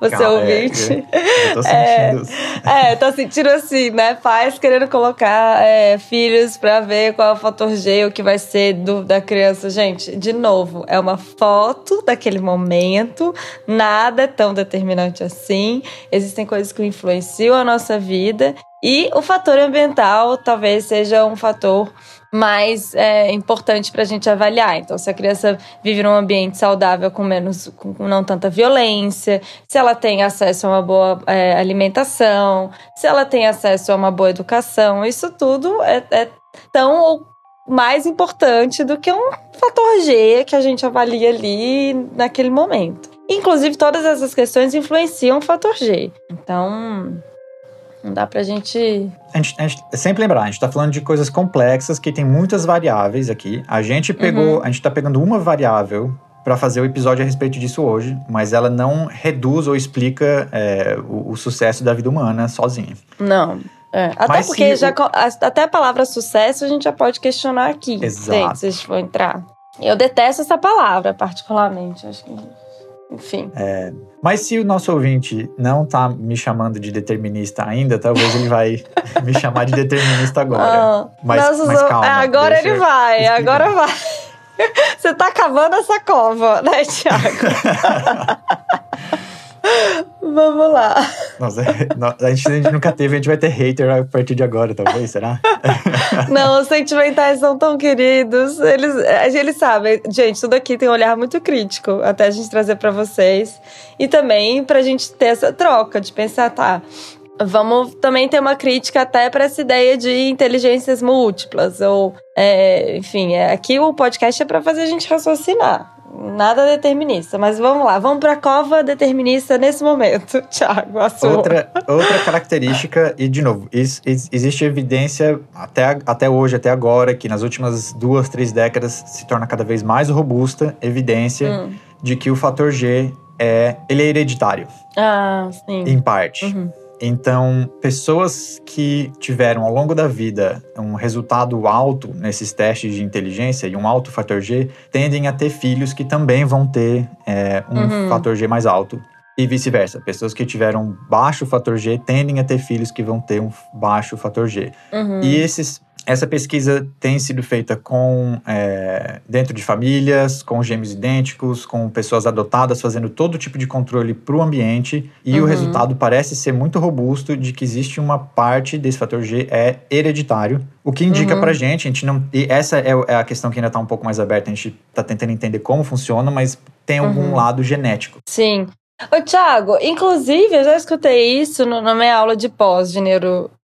Você Calma, é, ouvinte. Eu tô É. sentindo. É, tô sentindo assim, né? Pais querendo colocar é, filhos pra ver qual é o fator G, o que vai ser do, da criança. Gente, de novo, é uma foto daquele momento, nada é tão determinante assim. Existem coisas que influenciam a nossa vida. E o fator ambiental talvez seja um fator mais é, importante para a gente avaliar. Então, se a criança vive num ambiente saudável com menos, com com não tanta violência, se ela tem acesso a uma boa é, alimentação, se ela tem acesso a uma boa educação, isso tudo é, é tão ou mais importante do que um fator G que a gente avalia ali naquele momento. Inclusive, todas essas questões influenciam o fator G. Então, não dá pra gente. A gente, a gente- sempre lembrar, a gente tá falando de coisas complexas que tem muitas variáveis aqui. A gente pegou, a gente tá pegando uma variável para fazer o episódio a respeito disso hoje, mas ela não reduz ou explica é, o, o sucesso da vida humana sozinha. Não. É, Até Mas porque já, até a palavra sucesso a gente já pode questionar aqui. Exato. Se gente for entrar. Eu detesto essa palavra, particularmente. Acho que. Enfim. Mas se o nosso ouvinte não tá me chamando de determinista ainda, talvez ele vai me chamar de determinista agora. Ah, Mas- nossos mas calma, É, agora ele vai, explicar. agora vai. Você tá cavando essa cova, né, Thiago? Vamos lá. Nossa, a gente, a gente nunca teve, a gente vai ter hater a partir de agora, talvez, será? Não, os sentimentais são tão queridos. Eles, eles sabem. Gente, tudo aqui tem um olhar muito crítico até a gente trazer pra vocês. E também pra gente ter essa troca de pensar, tá. Vamos também ter uma crítica até para essa ideia de inteligências múltiplas. Ou, é, enfim, é, aqui o podcast é para fazer a gente raciocinar. Nada determinista. Mas vamos lá, vamos pra cova determinista nesse momento. Thiago, a sua. Outra, outra característica, e de novo, is- is- existe evidência até, a- até hoje, até agora, que nas últimas duas, três décadas se torna cada vez mais robusta evidência Hum. de que o fator G é, ele é hereditário, Ah, sim. em parte. Uhum. Então, pessoas que tiveram ao longo da vida um resultado alto nesses testes de inteligência e um alto fator G tendem a ter filhos que também vão ter é, um Uhum. fator G mais alto. E vice-versa. Pessoas que tiveram baixo fator G tendem a ter filhos que vão ter um baixo fator G. Uhum. E esses, essa pesquisa tem sido feita com é, dentro de famílias, com gêmeos idênticos, com pessoas adotadas, fazendo todo tipo de controle para o ambiente, e uhum. o resultado parece ser muito robusto de que existe uma parte desse fator G é hereditário, o que indica uhum. para gente, a gente não, e essa é, é a questão que ainda está um pouco mais aberta, a gente está tentando entender como funciona, mas tem algum uhum. lado genético. Sim. Ô, Thiago, inclusive, eu já escutei isso no, na minha aula de pós de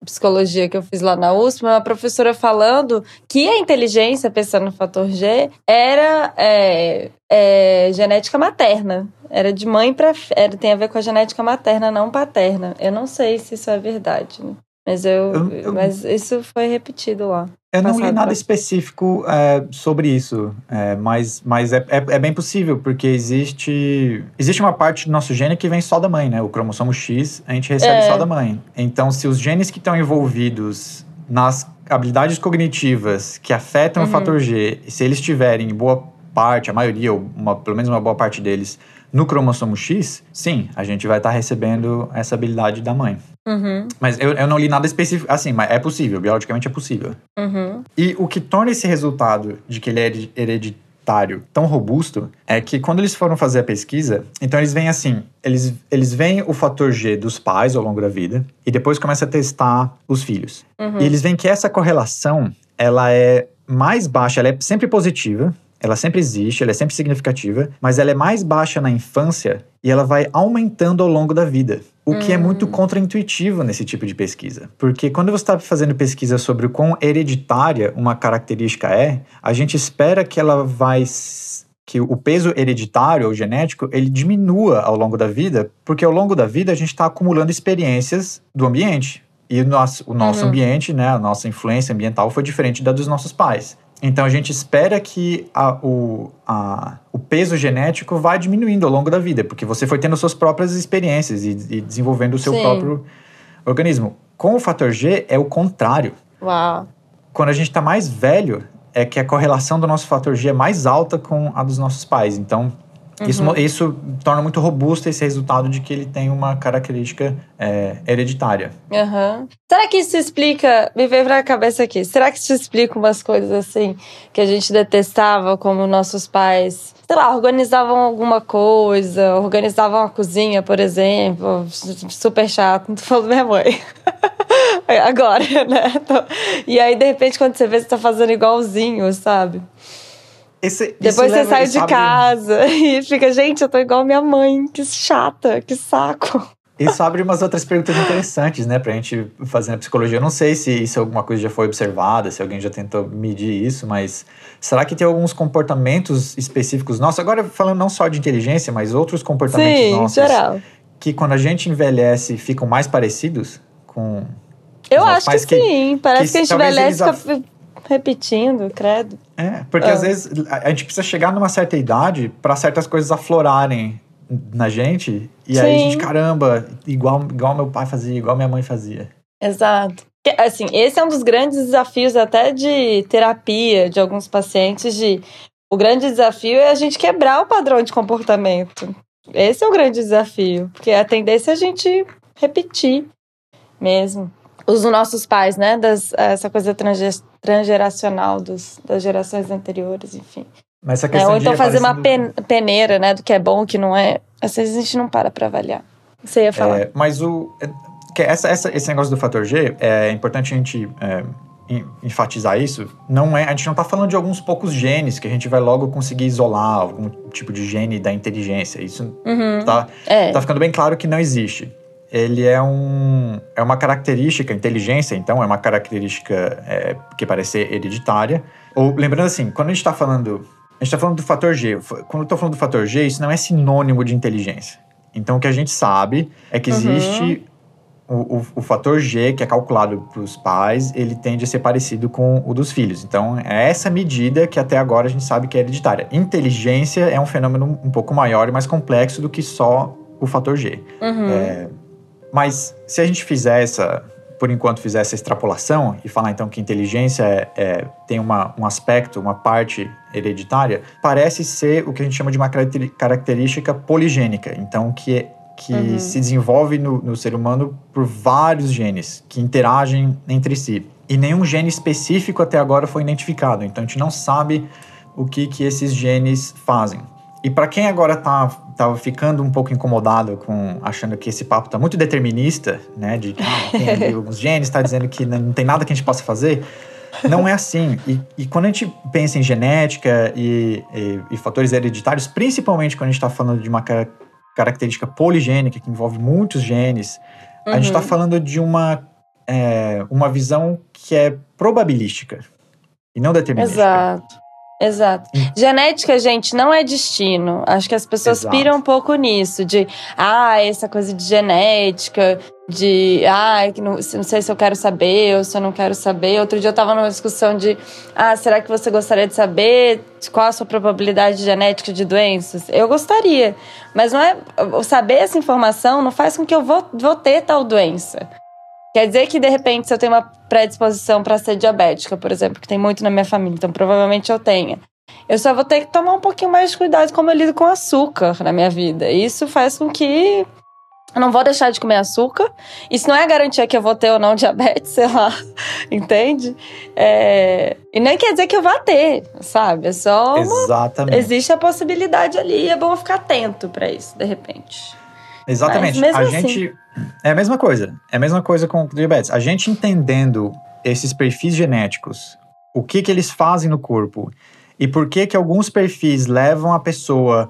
neuropsicologia que eu fiz lá na USP, uma professora falando que a inteligência, pensando no fator G, era é, é, genética materna. Era de mãe para. Tem a ver com a genética materna, não paterna. Eu não sei se isso é verdade, né? Mas, eu, eu, eu, mas isso foi repetido lá. Eu não li nada específico é, sobre isso, é, mas, mas é, é, é, bem possível, porque existe, existe uma parte do nosso gene que vem só da mãe, né? O cromossomo X a gente recebe só é. da mãe. Então, se os genes que estão envolvidos nas habilidades cognitivas que afetam uhum. o fator G, se eles tiverem boa parte, a maioria, ou uma, pelo menos uma boa parte deles, no cromossomo X, sim, a gente vai estar tá recebendo essa habilidade da mãe. Uhum. Mas eu, eu não li nada específico. Assim, mas é possível, biologicamente é possível. Uhum. E o que torna esse resultado de que ele é hereditário tão robusto é que quando eles foram fazer a pesquisa, então eles veem assim, eles, eles veem o fator G dos pais ao longo da vida e depois começam a testar os filhos. Uhum. E eles veem que essa correlação, ela é mais baixa, ela é sempre positiva, ela sempre existe, ela é sempre significativa, mas ela é mais baixa na infância e ela vai aumentando ao longo da vida. O que é hum. muito contraintuitivo nesse tipo de pesquisa. Porque quando você está fazendo pesquisa sobre o quão hereditária uma característica é, a gente espera que ela vai que o peso hereditário ou genético ele diminua ao longo da vida, porque ao longo da vida a gente está acumulando experiências do ambiente. E o nosso, o nosso uhum. ambiente, né, a nossa influência ambiental foi diferente da dos nossos pais. Então a gente espera que a, o, a, o peso genético vá diminuindo ao longo da vida, porque você foi tendo suas próprias experiências e, e desenvolvendo o seu Sim. próprio organismo. Com o fator G é o contrário. Uau. Quando a gente está mais velho, é que a correlação do nosso fator G é mais alta com a dos nossos pais. Então, Uhum. Isso, isso torna muito robusto esse resultado de que ele tem uma característica é, hereditária. Uhum. Será que isso explica? Me veio pra cabeça aqui. Será que isso explica umas coisas assim que a gente detestava, como nossos pais? Sei lá, organizavam alguma coisa, organizavam a cozinha, por exemplo. Super chato, não tô falando minha mãe. Agora, né? E aí, de repente, quando você vê, você tá fazendo igualzinho, sabe? Esse, Depois você sai de sabe... casa e fica, gente, eu tô igual minha mãe, que chata, que saco. Isso abre umas outras perguntas interessantes, né, pra gente fazer na psicologia. Eu não sei se isso é alguma coisa já foi observada, se alguém já tentou medir isso, mas será que tem alguns comportamentos específicos nossos? Agora, falando não só de inteligência, mas outros comportamentos Sim, nossos. geral. Que quando a gente envelhece ficam mais parecidos com. Eu acho que, que, sim. Parece que, que a gente envelhece e fica repetindo, credo. É, porque ah. às vezes a gente precisa chegar numa certa idade para certas coisas aflorarem na gente. E Sim. aí a gente, caramba, igual, igual meu pai fazia, igual minha mãe fazia. Exato. Assim, esse é um dos grandes desafios até de terapia de alguns pacientes de o grande desafio é a gente quebrar o padrão de comportamento. Esse é o grande desafio, porque a tendência é a gente repetir mesmo os nossos pais, né? Das, essa coisa transgeracional dos, das gerações anteriores, enfim. Mas essa é, questão é, ou então fazer uma pen, peneira, né? Do que é bom, o que não é. Às vezes a gente não para pra avaliar. Você ia falar. É, mas o. Que essa, essa, esse negócio do fator G, é importante a gente é, enfatizar isso. Não é, a gente não está falando de alguns poucos genes que a gente vai logo conseguir isolar algum tipo de gene da inteligência. Isso uhum. tá, é. tá ficando bem claro que não existe ele é, um, é uma característica, inteligência, então, é uma característica é, que parece ser hereditária. Ou, lembrando assim, quando a gente está falando. A gente está falando do fator G. Quando eu estou falando do fator G, isso não é sinônimo de inteligência. Então, o que a gente sabe é que uhum. existe o, o, o, fator G, que é calculado para os pais, ele tende a ser parecido com o dos filhos. Então, é essa medida que até agora a gente sabe que é hereditária. Inteligência é um fenômeno um pouco maior e mais complexo do que só o fator G. Uhum. É, mas se a gente fizer essa, por enquanto, fizer essa extrapolação e falar então que inteligência é, é, tem uma, um aspecto, uma parte hereditária, parece ser o que a gente chama de uma característica poligênica. Então, que, que uhum. se desenvolve no, no ser humano por vários genes que interagem entre si. E nenhum gene específico até agora foi identificado. Então a gente não sabe o que, que esses genes fazem. E para quem agora tá, tá ficando um pouco incomodado com achando que esse papo tá muito determinista, né, de que ah, tem alguns genes, está dizendo que não tem nada que a gente possa fazer, não é assim. E, e quando a gente pensa em genética e, e, e fatores hereditários, principalmente quando a gente está falando de uma característica poligênica que envolve muitos genes, uhum. a gente está uhum. falando de uma, é, uma visão que é probabilística e não determinística. Exato. Exato. Hum. Genética, gente, não é destino. Acho que as pessoas Exato. piram um pouco nisso, de ah, essa coisa de genética, de ah, não, não sei se eu quero saber ou se eu não quero saber. Outro dia eu estava numa discussão de ah, será que você gostaria de saber qual a sua probabilidade genética de doenças? Eu gostaria, mas não é saber essa informação não faz com que eu vou, vou ter tal doença. Quer dizer que, de repente, se eu tenho uma predisposição para ser diabética, por exemplo, que tem muito na minha família, então provavelmente eu tenha. Eu só vou ter que tomar um pouquinho mais de cuidado como eu lido com açúcar na minha vida. Isso faz com que eu não vou deixar de comer açúcar. Isso não é garantia que eu vou ter ou não diabetes, sei lá. Entende? É... E nem quer dizer que eu vá ter, sabe? É só. Uma... Exatamente. Existe a possibilidade ali e é bom ficar atento para isso, de repente. Exatamente. a assim... gente. É a mesma coisa. É a mesma coisa com o diabetes. A gente entendendo esses perfis genéticos, o que, que eles fazem no corpo e por que, que alguns perfis levam a pessoa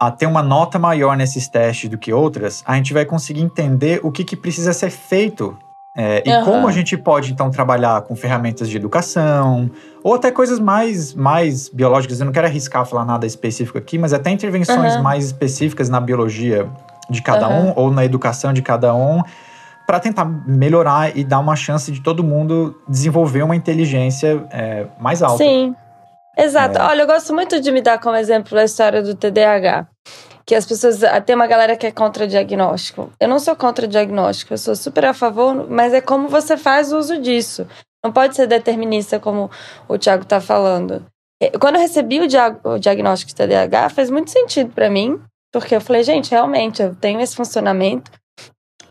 a ter uma nota maior nesses testes do que outras, a gente vai conseguir entender o que, que precisa ser feito é, e uhum. como a gente pode, então, trabalhar com ferramentas de educação, ou até coisas mais, mais biológicas. Eu não quero arriscar falar nada específico aqui, mas até intervenções uhum. mais específicas na biologia de cada uhum. um ou na educação de cada um para tentar melhorar e dar uma chance de todo mundo desenvolver uma inteligência é, mais alta. Sim, exato. É. Olha, eu gosto muito de me dar como exemplo a história do TDAH. Que as pessoas. Ah, tem uma galera que é contra diagnóstico. Eu não sou contra diagnóstico, eu sou super a favor, mas é como você faz uso disso. Não pode ser determinista, como o Thiago está falando. É, quando eu recebi o, diag o diagnóstico de TDAH, fez muito sentido para mim. Porque eu falei, gente, realmente, eu tenho esse funcionamento.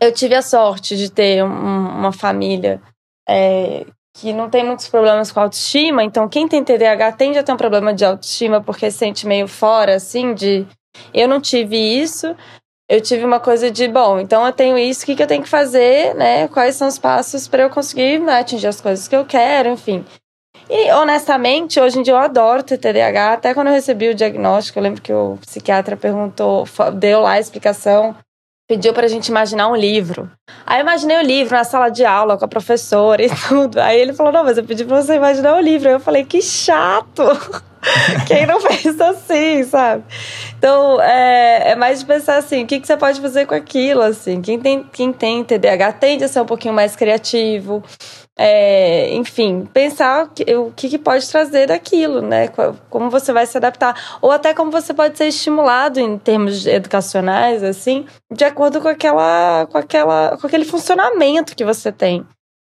Eu tive a sorte de ter um, uma família é, que não tem muitos problemas com autoestima, então quem tem TDAH tende a ter um problema de autoestima porque se sente meio fora, assim, de. Eu não tive isso, eu tive uma coisa de, bom, então eu tenho isso, o que, que eu tenho que fazer, né? Quais são os passos para eu conseguir né, atingir as coisas que eu quero, enfim. E honestamente, hoje em dia eu adoro ter TDAH. Até quando eu recebi o diagnóstico, eu lembro que o psiquiatra perguntou, deu lá a explicação, pediu pra gente imaginar um livro. Aí eu imaginei o livro na sala de aula com a professora e tudo. Aí ele falou: Não, mas eu pedi pra você imaginar o livro. Aí eu falei: Que chato! Quem não fez assim, sabe? Então, é, é, mais de pensar assim, o que, que você pode fazer com aquilo, assim. Quem tem, quem tem TDAH tende a ser um pouquinho mais criativo, é, enfim, pensar o que, o que pode trazer daquilo, né? Como você vai se adaptar. Ou até como você pode ser estimulado em termos educacionais, assim, de acordo com aquela, com aquela, com aquele funcionamento que você tem.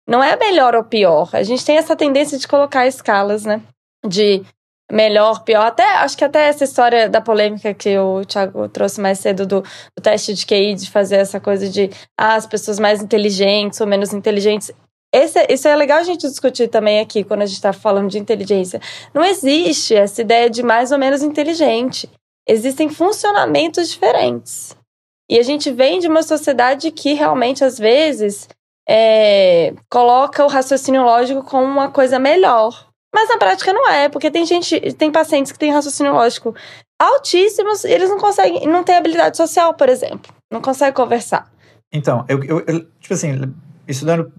Não é melhor ou pior. A gente tem essa tendência de colocar escalas, né? De melhor, pior. Até acho que até essa história da polêmica que o Thiago trouxe mais cedo do, do teste de QI, de fazer essa coisa de ah, as pessoas mais inteligentes ou menos inteligentes. Esse, isso é legal a gente discutir também aqui quando a gente está falando de inteligência. Não existe essa ideia de mais ou menos inteligente. Existem funcionamentos diferentes. E a gente vem de uma sociedade que realmente, às vezes, é, coloca o raciocínio lógico como uma coisa melhor. Mas na prática não é, porque tem gente, tem pacientes que têm raciocínio lógico altíssimos, e eles não conseguem, não têm habilidade social, por exemplo. Não conseguem conversar. Então, eu, eu, eu tipo assim, estudando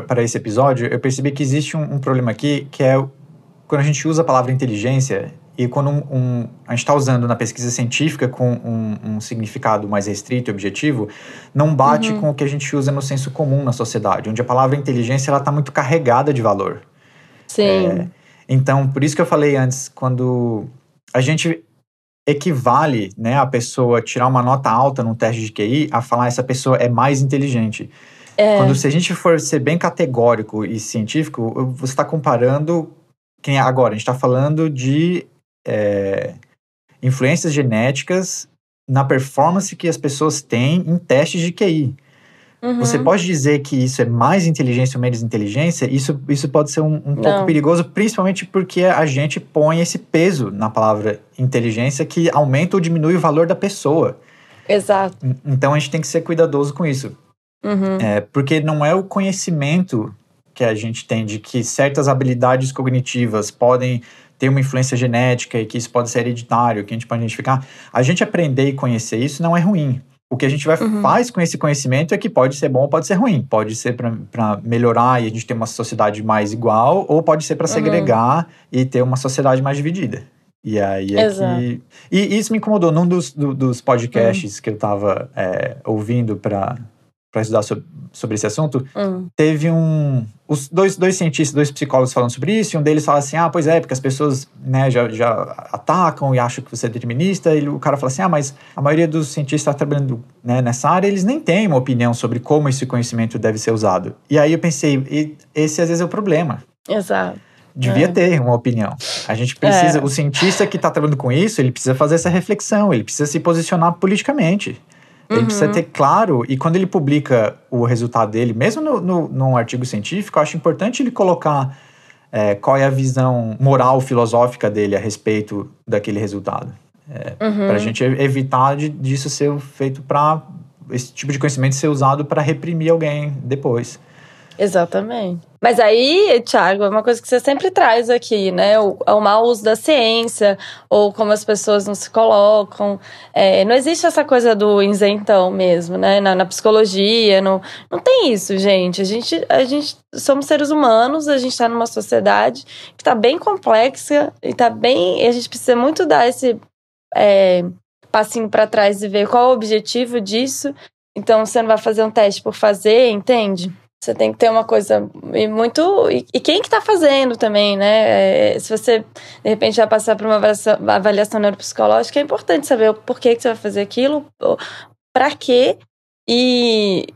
para esse episódio, eu percebi que existe um, um, problema aqui, que é quando a gente usa a palavra inteligência e quando um, um, a gente está usando na pesquisa científica com um, significado mais restrito e objetivo, não bate uhum. com o que a gente usa no senso comum na sociedade, onde a palavra inteligência ela está muito carregada de valor. Sim. É, então, por isso que eu falei antes, quando a gente equivale né, a pessoa tirar uma nota alta num teste de QI a falar essa pessoa é mais inteligente. É. Quando se a gente for ser bem categórico e científico, você está comparando quem agora a gente está falando de é, influências genéticas na performance que as pessoas têm em testes de QI. Uhum. Você pode dizer que isso é mais inteligência ou menos inteligência? Isso, isso pode ser um, um pouco perigoso, principalmente porque a gente põe esse peso na palavra inteligência que aumenta ou diminui o valor da pessoa. Exato. En- Então a gente tem que ser cuidadoso com isso. Uhum. É, porque não é o conhecimento que a gente tem de que certas habilidades cognitivas podem ter uma influência genética e que isso pode ser hereditário, que a gente pode identificar. A gente aprender e conhecer isso não é ruim. O que a gente vai, Uhum. faz com esse conhecimento é que pode ser bom ou pode ser ruim. Pode ser para melhorar e a gente ter uma sociedade mais igual, ou pode ser para Uhum. segregar e ter uma sociedade mais dividida. E aí é Exato. que. E isso me incomodou. Num dos, do- dos Uhum. podcasts que eu estava ouvindo para estudar sobre, sobre esse assunto, Hum. teve um. Os dois, dois cientistas, dois psicólogos falando sobre isso, e um deles fala assim: ah, pois é, porque as pessoas né, já, já atacam e acham que você é determinista. E o cara fala assim: ah, mas a maioria dos cientistas que está trabalhando né, nessa área, eles nem têm uma opinião sobre como esse conhecimento deve ser usado. E aí eu pensei: e esse às vezes é o problema. Exato. Devia É. ter uma opinião. A gente precisa, É. o cientista que está trabalhando com isso, ele precisa fazer essa reflexão, ele precisa se posicionar politicamente. Ele Uhum. precisa ter claro, e quando ele publica o resultado dele, mesmo no, no, num artigo científico, eu acho importante ele colocar é, qual é a visão moral, filosófica dele a respeito daquele resultado. Uhum. Para a gente evitar de, disso ser feito para. esse tipo de conhecimento ser usado para reprimir alguém depois. Exatamente. Mas aí, Thiago, é uma coisa que você sempre traz aqui, né? O, o mau uso da ciência, ou como as pessoas não se colocam. É, não existe essa coisa do isentão mesmo, né? Na, na psicologia, não, não tem isso, gente. A gente, a gente somos seres humanos, a gente está numa sociedade que está bem complexa e tá bem. E a gente precisa muito dar esse é, passinho para trás e ver qual o objetivo disso. Então, você não vai fazer um teste por fazer, entende? Você tem que ter uma coisa e muito. E, e quem que tá fazendo também, né? É, se você, de repente, vai passar por uma avaliação, avaliação neuropsicológica, é importante saber o porquê que você vai fazer aquilo, pra quê e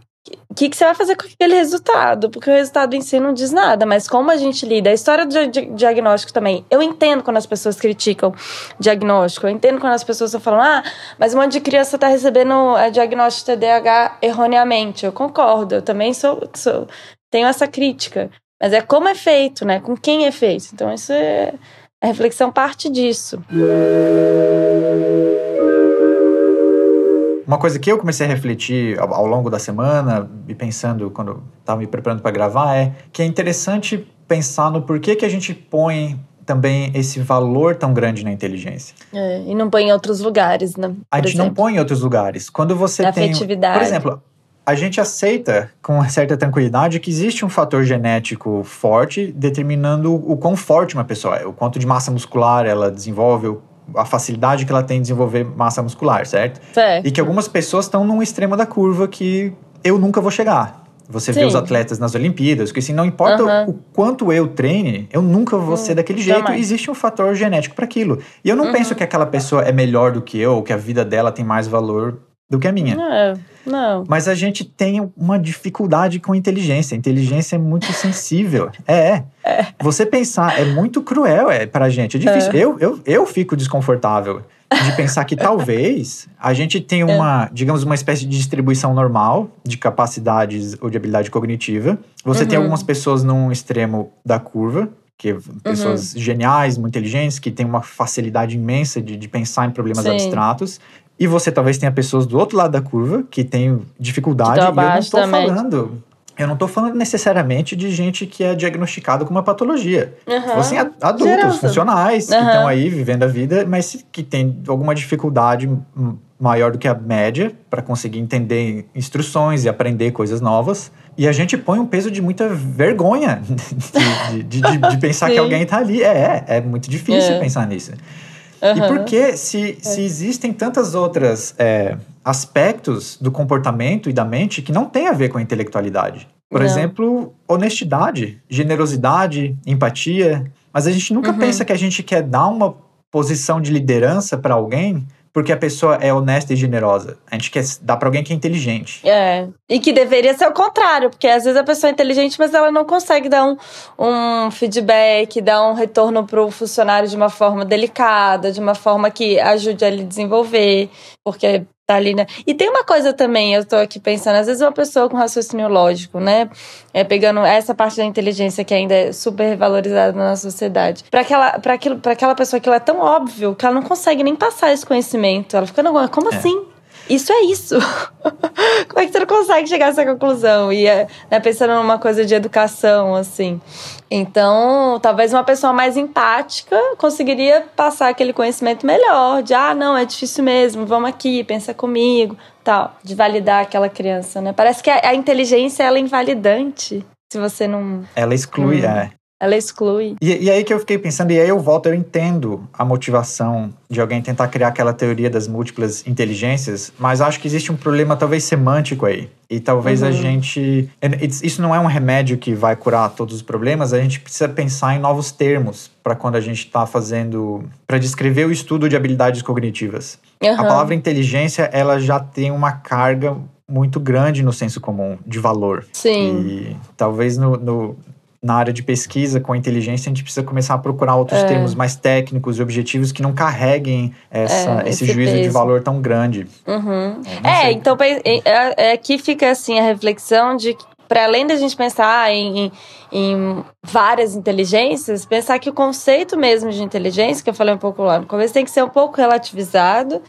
o que, que você vai fazer com aquele resultado. Porque o resultado em si não diz nada, mas como a gente lida. A história do dia- di- diagnóstico também. Eu entendo quando as pessoas criticam diagnóstico, eu entendo quando as pessoas falando, ah, mas um monte de criança tá recebendo é, diagnóstico de TDAH erroneamente. Eu concordo, eu também sou, sou- tenho essa crítica. Mas é como é feito, né? Com quem é feito. Então, isso é. A reflexão parte disso. Uma coisa que eu comecei a refletir ao, ao longo da semana e pensando quando estava me preparando para gravar é que é interessante pensar no porquê que a gente põe também esse valor tão grande na inteligência. É, e não põe em outros lugares, né? A Por gente não exemplo. põe em outros lugares. Quando você Na tem, afetividade. por exemplo, a gente aceita com certa tranquilidade que existe um fator genético forte determinando o quão forte uma pessoa é, o quanto de massa muscular ela desenvolve, o- a facilidade que ela tem de desenvolver massa muscular, certo? Certo. E que algumas pessoas estão num extremo da curva que eu nunca vou chegar. Você vê Sim. os atletas nas Olimpíadas, que assim, não importa o quanto eu treine, eu nunca vou Hum, ser daquele jeito. jamais. Existe um fator genético para aquilo. E eu não Uhum. penso que aquela pessoa é melhor do que eu, ou que a vida dela tem mais valor do que a minha. Não, não. Mas a gente tem uma dificuldade com inteligência. A inteligência é muito sensível. É, é. Você pensar é muito cruel é, pra gente. É difícil. Eu, eu, eu fico desconfortável de pensar que talvez a gente tenha É. uma, digamos, uma espécie de distribuição normal de capacidades ou de habilidade cognitiva. Você tem Uhum. algumas pessoas num extremo da curva, que Uhum. pessoas geniais, muito inteligentes, que têm uma facilidade imensa de, de pensar em problemas Sim. abstratos. E você talvez tenha pessoas do outro lado da curva que têm dificuldade. Que e eu não estou falando. Eu não estou falando necessariamente de gente que é diagnosticada com uma patologia. Aham. Fossem a- adultos, funcionais, que Aham. estão aí vivendo a vida, mas que têm alguma dificuldade maior do que a média para conseguir entender instruções e aprender coisas novas. E a gente põe um peso de muita vergonha de, de- de- de- pensar que alguém está ali. É, é muito difícil É. pensar nisso. E Aham. por que, se, se existem tantas outras é, aspectos do comportamento e da mente que não tem a ver com a intelectualidade? Por Não. exemplo, honestidade, generosidade, empatia. Mas a gente nunca Uhum. pensa que a gente quer dar uma posição de liderança para alguém porque a pessoa é honesta e generosa. A gente quer dar para alguém que é inteligente. É. E que deveria ser o contrário, porque às vezes a pessoa é inteligente, mas ela não consegue dar um, um feedback, dar um retorno pro funcionário de uma forma delicada, de uma forma que ajude a ele desenvolver, porque tá ali, né? E tem uma coisa também, eu tô aqui pensando, às vezes uma pessoa com raciocínio lógico, né? É pegando essa parte da inteligência que ainda é super valorizada na nossa sociedade. Para aquela, pra aquilo, pra aquela pessoa que ela é tão óbvio que ela não consegue nem passar esse conhecimento. Ela fica, não, como é. assim? Isso é isso. Como é que você não consegue chegar a essa conclusão? E é, né, pensando numa coisa de educação, assim. Então, talvez uma pessoa mais empática conseguiria passar aquele conhecimento melhor, de ah, não, é difícil mesmo, vamos aqui, pensa comigo, tal, de validar aquela criança, né? Parece que a, a inteligência ela é invalidante se você não. Ela exclui, hum. é. Ela exclui. E, e, aí que eu fiquei pensando, e aí eu volto, eu entendo a motivação de alguém tentar criar aquela teoria das múltiplas inteligências, mas acho que existe um problema talvez semântico aí. E talvez uhum. a gente. Isso não é um remédio que vai curar todos os problemas, a gente precisa pensar em novos termos para quando a gente está fazendo. para descrever o estudo de habilidades cognitivas. Uhum. A palavra inteligência, ela já tem uma carga muito grande no senso comum de valor. Sim. E talvez no, no na área de pesquisa com inteligência, a gente precisa começar a procurar outros é. termos mais técnicos e objetivos que não carreguem essa, é, esse, esse, juízo peso. de valor tão grande. Uhum. É, é então é, aqui fica assim a reflexão de para além da gente pensar em, em, várias inteligências, pensar que o conceito mesmo de inteligência, que eu falei um pouco lá no começo, tem que ser um pouco relativizado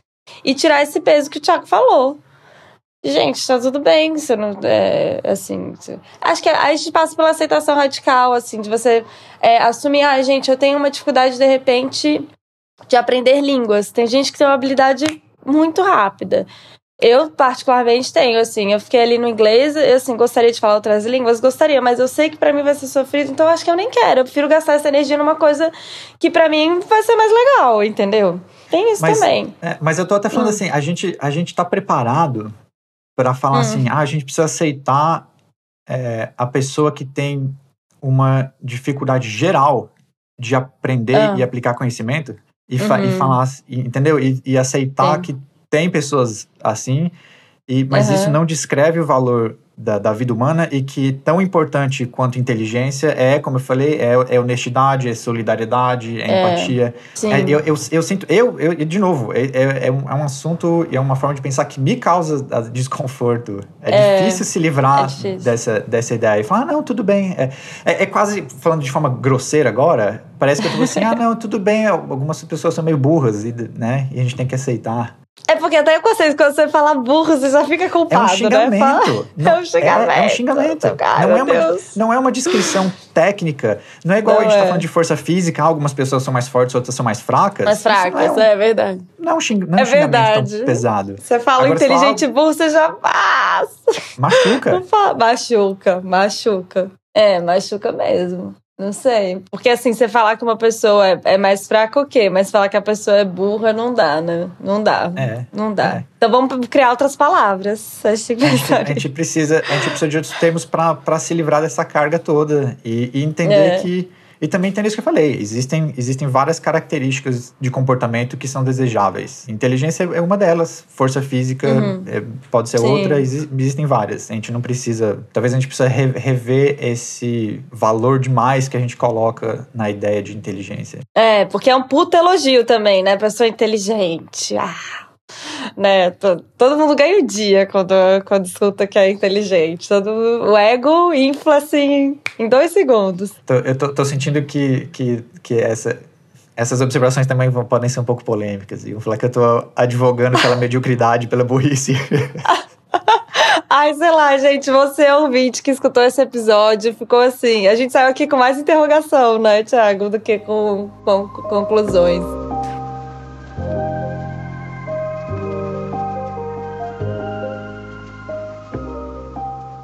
e tirar esse peso que o Tiago falou. Gente, tá tudo bem, você não. É, assim. Você... Acho que a gente passa pela aceitação radical, assim, de você é, assumir, ah, gente, eu tenho uma dificuldade, de repente, de aprender línguas. Tem gente que tem uma habilidade muito rápida. Eu, particularmente, tenho, assim, eu fiquei ali no inglês, eu, assim, gostaria de falar outras línguas, gostaria, mas eu sei que para mim vai ser sofrido, então acho que eu nem quero. Eu prefiro gastar essa energia numa coisa que para mim vai ser mais legal, entendeu? Tem isso mas, também. É, mas eu tô até falando hum. assim, a gente, a gente tá preparado para falar hum. assim, ah, a gente precisa aceitar é, a pessoa que tem uma dificuldade geral de aprender ah. e aplicar conhecimento e, fa uhum. e falar, entendeu? E, e aceitar Sim. que tem pessoas assim, e, mas uhum. isso não descreve o valor da, da, vida humana e que tão importante quanto inteligência é, como eu falei, é, é honestidade, é solidariedade, é, é empatia. É, eu, eu, eu, sinto, eu, eu de novo, é, é, é, um, é um assunto e é uma forma de pensar que me causa desconforto. É, é difícil se livrar difícil. Dessa, dessa ideia e falar, ah, não, tudo bem. É, é, quase, falando de forma grosseira agora, parece que eu tô assim, ah, não, tudo bem, algumas pessoas são meio burras, e, né, e a gente tem que aceitar. É porque até eu consigo, quando você fala burro, você já fica culpado, é um xingamento. né? Fala, não, é um xingamento. É, é um xingamento. não, é uma, não é uma descrição técnica. Não é igual não a gente tá é. tá falando de força física. Algumas pessoas são mais fortes, outras são mais fracas. Mais fracas, é, um, é, verdade. Não é um, xing, não é, é verdade. pesado. Você fala Agora, inteligente fala, burro, você já passa. Machuca. Fala, machuca, machuca. É, machuca mesmo. Não sei. Porque assim, você falar que uma pessoa é, é, mais fraca, ok. Mas falar que a pessoa é burra não dá, né? Não dá. É. Não dá. É. Então vamos criar outras palavras. A gente, a gente, a gente precisa, a gente precisa de outros termos para se livrar dessa carga toda. E, e entender é. que e também tem isso que eu falei, existem, existem várias características de comportamento que são desejáveis. Inteligência é uma delas, força física uhum. é, pode ser Sim. outra, existem várias. A gente não precisa, talvez a gente precisa rever esse valor demais que a gente coloca na ideia de inteligência. É, porque é um puta elogio também, né? Pessoa inteligente. Ah, né? Todo mundo ganha o dia quando, quando escuta que é inteligente. Todo, o ego infla assim em dois segundos. Tô, eu tô, tô, sentindo que, que, que essa, essas observações também vão, podem ser um pouco polêmicas. E vou falar que eu tô advogando pela mediocridade, pela burrice. Ai, sei lá, gente, você ouvinte que escutou esse episódio, ficou assim. A gente saiu aqui com mais interrogação, né, Thiago, do que com, com conclusões.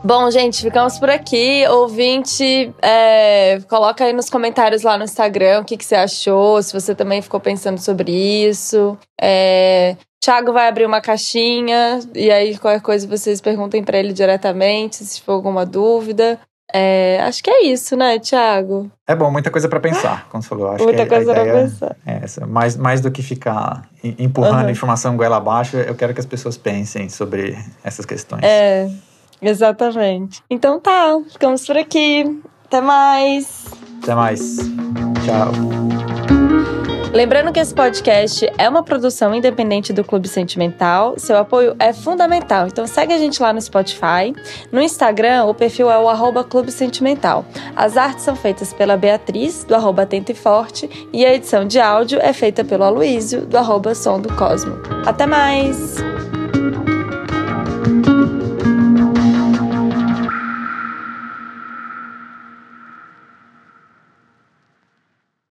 Bom, gente, ficamos por aqui. Ouvinte, é, coloca aí nos comentários lá no Instagram o que, que você achou, se você também ficou pensando sobre isso. É, Thiago vai abrir uma caixinha e aí qualquer coisa vocês perguntem para ele diretamente, se for alguma dúvida. É, acho que é isso, né, Thiago? É bom, muita coisa para pensar, como você falou. Acho muita que coisa para pensar. É, essa. Mais, mais do que ficar empurrando Uhum. informação goela abaixo, eu quero que as pessoas pensem sobre essas questões. É, exatamente. Então tá, ficamos por aqui. Até mais. Até mais. Tchau. Lembrando que esse podcast é uma produção independente do Clube Sentimental. Seu apoio é fundamental. Então segue a gente lá no Spotify. No Instagram, o perfil é o arroba Clube Sentimental. As artes são feitas pela Beatriz, do arroba Atento e Forte, e a edição de áudio é feita pelo Aloísio, do arroba Som do Cosmo. Até mais!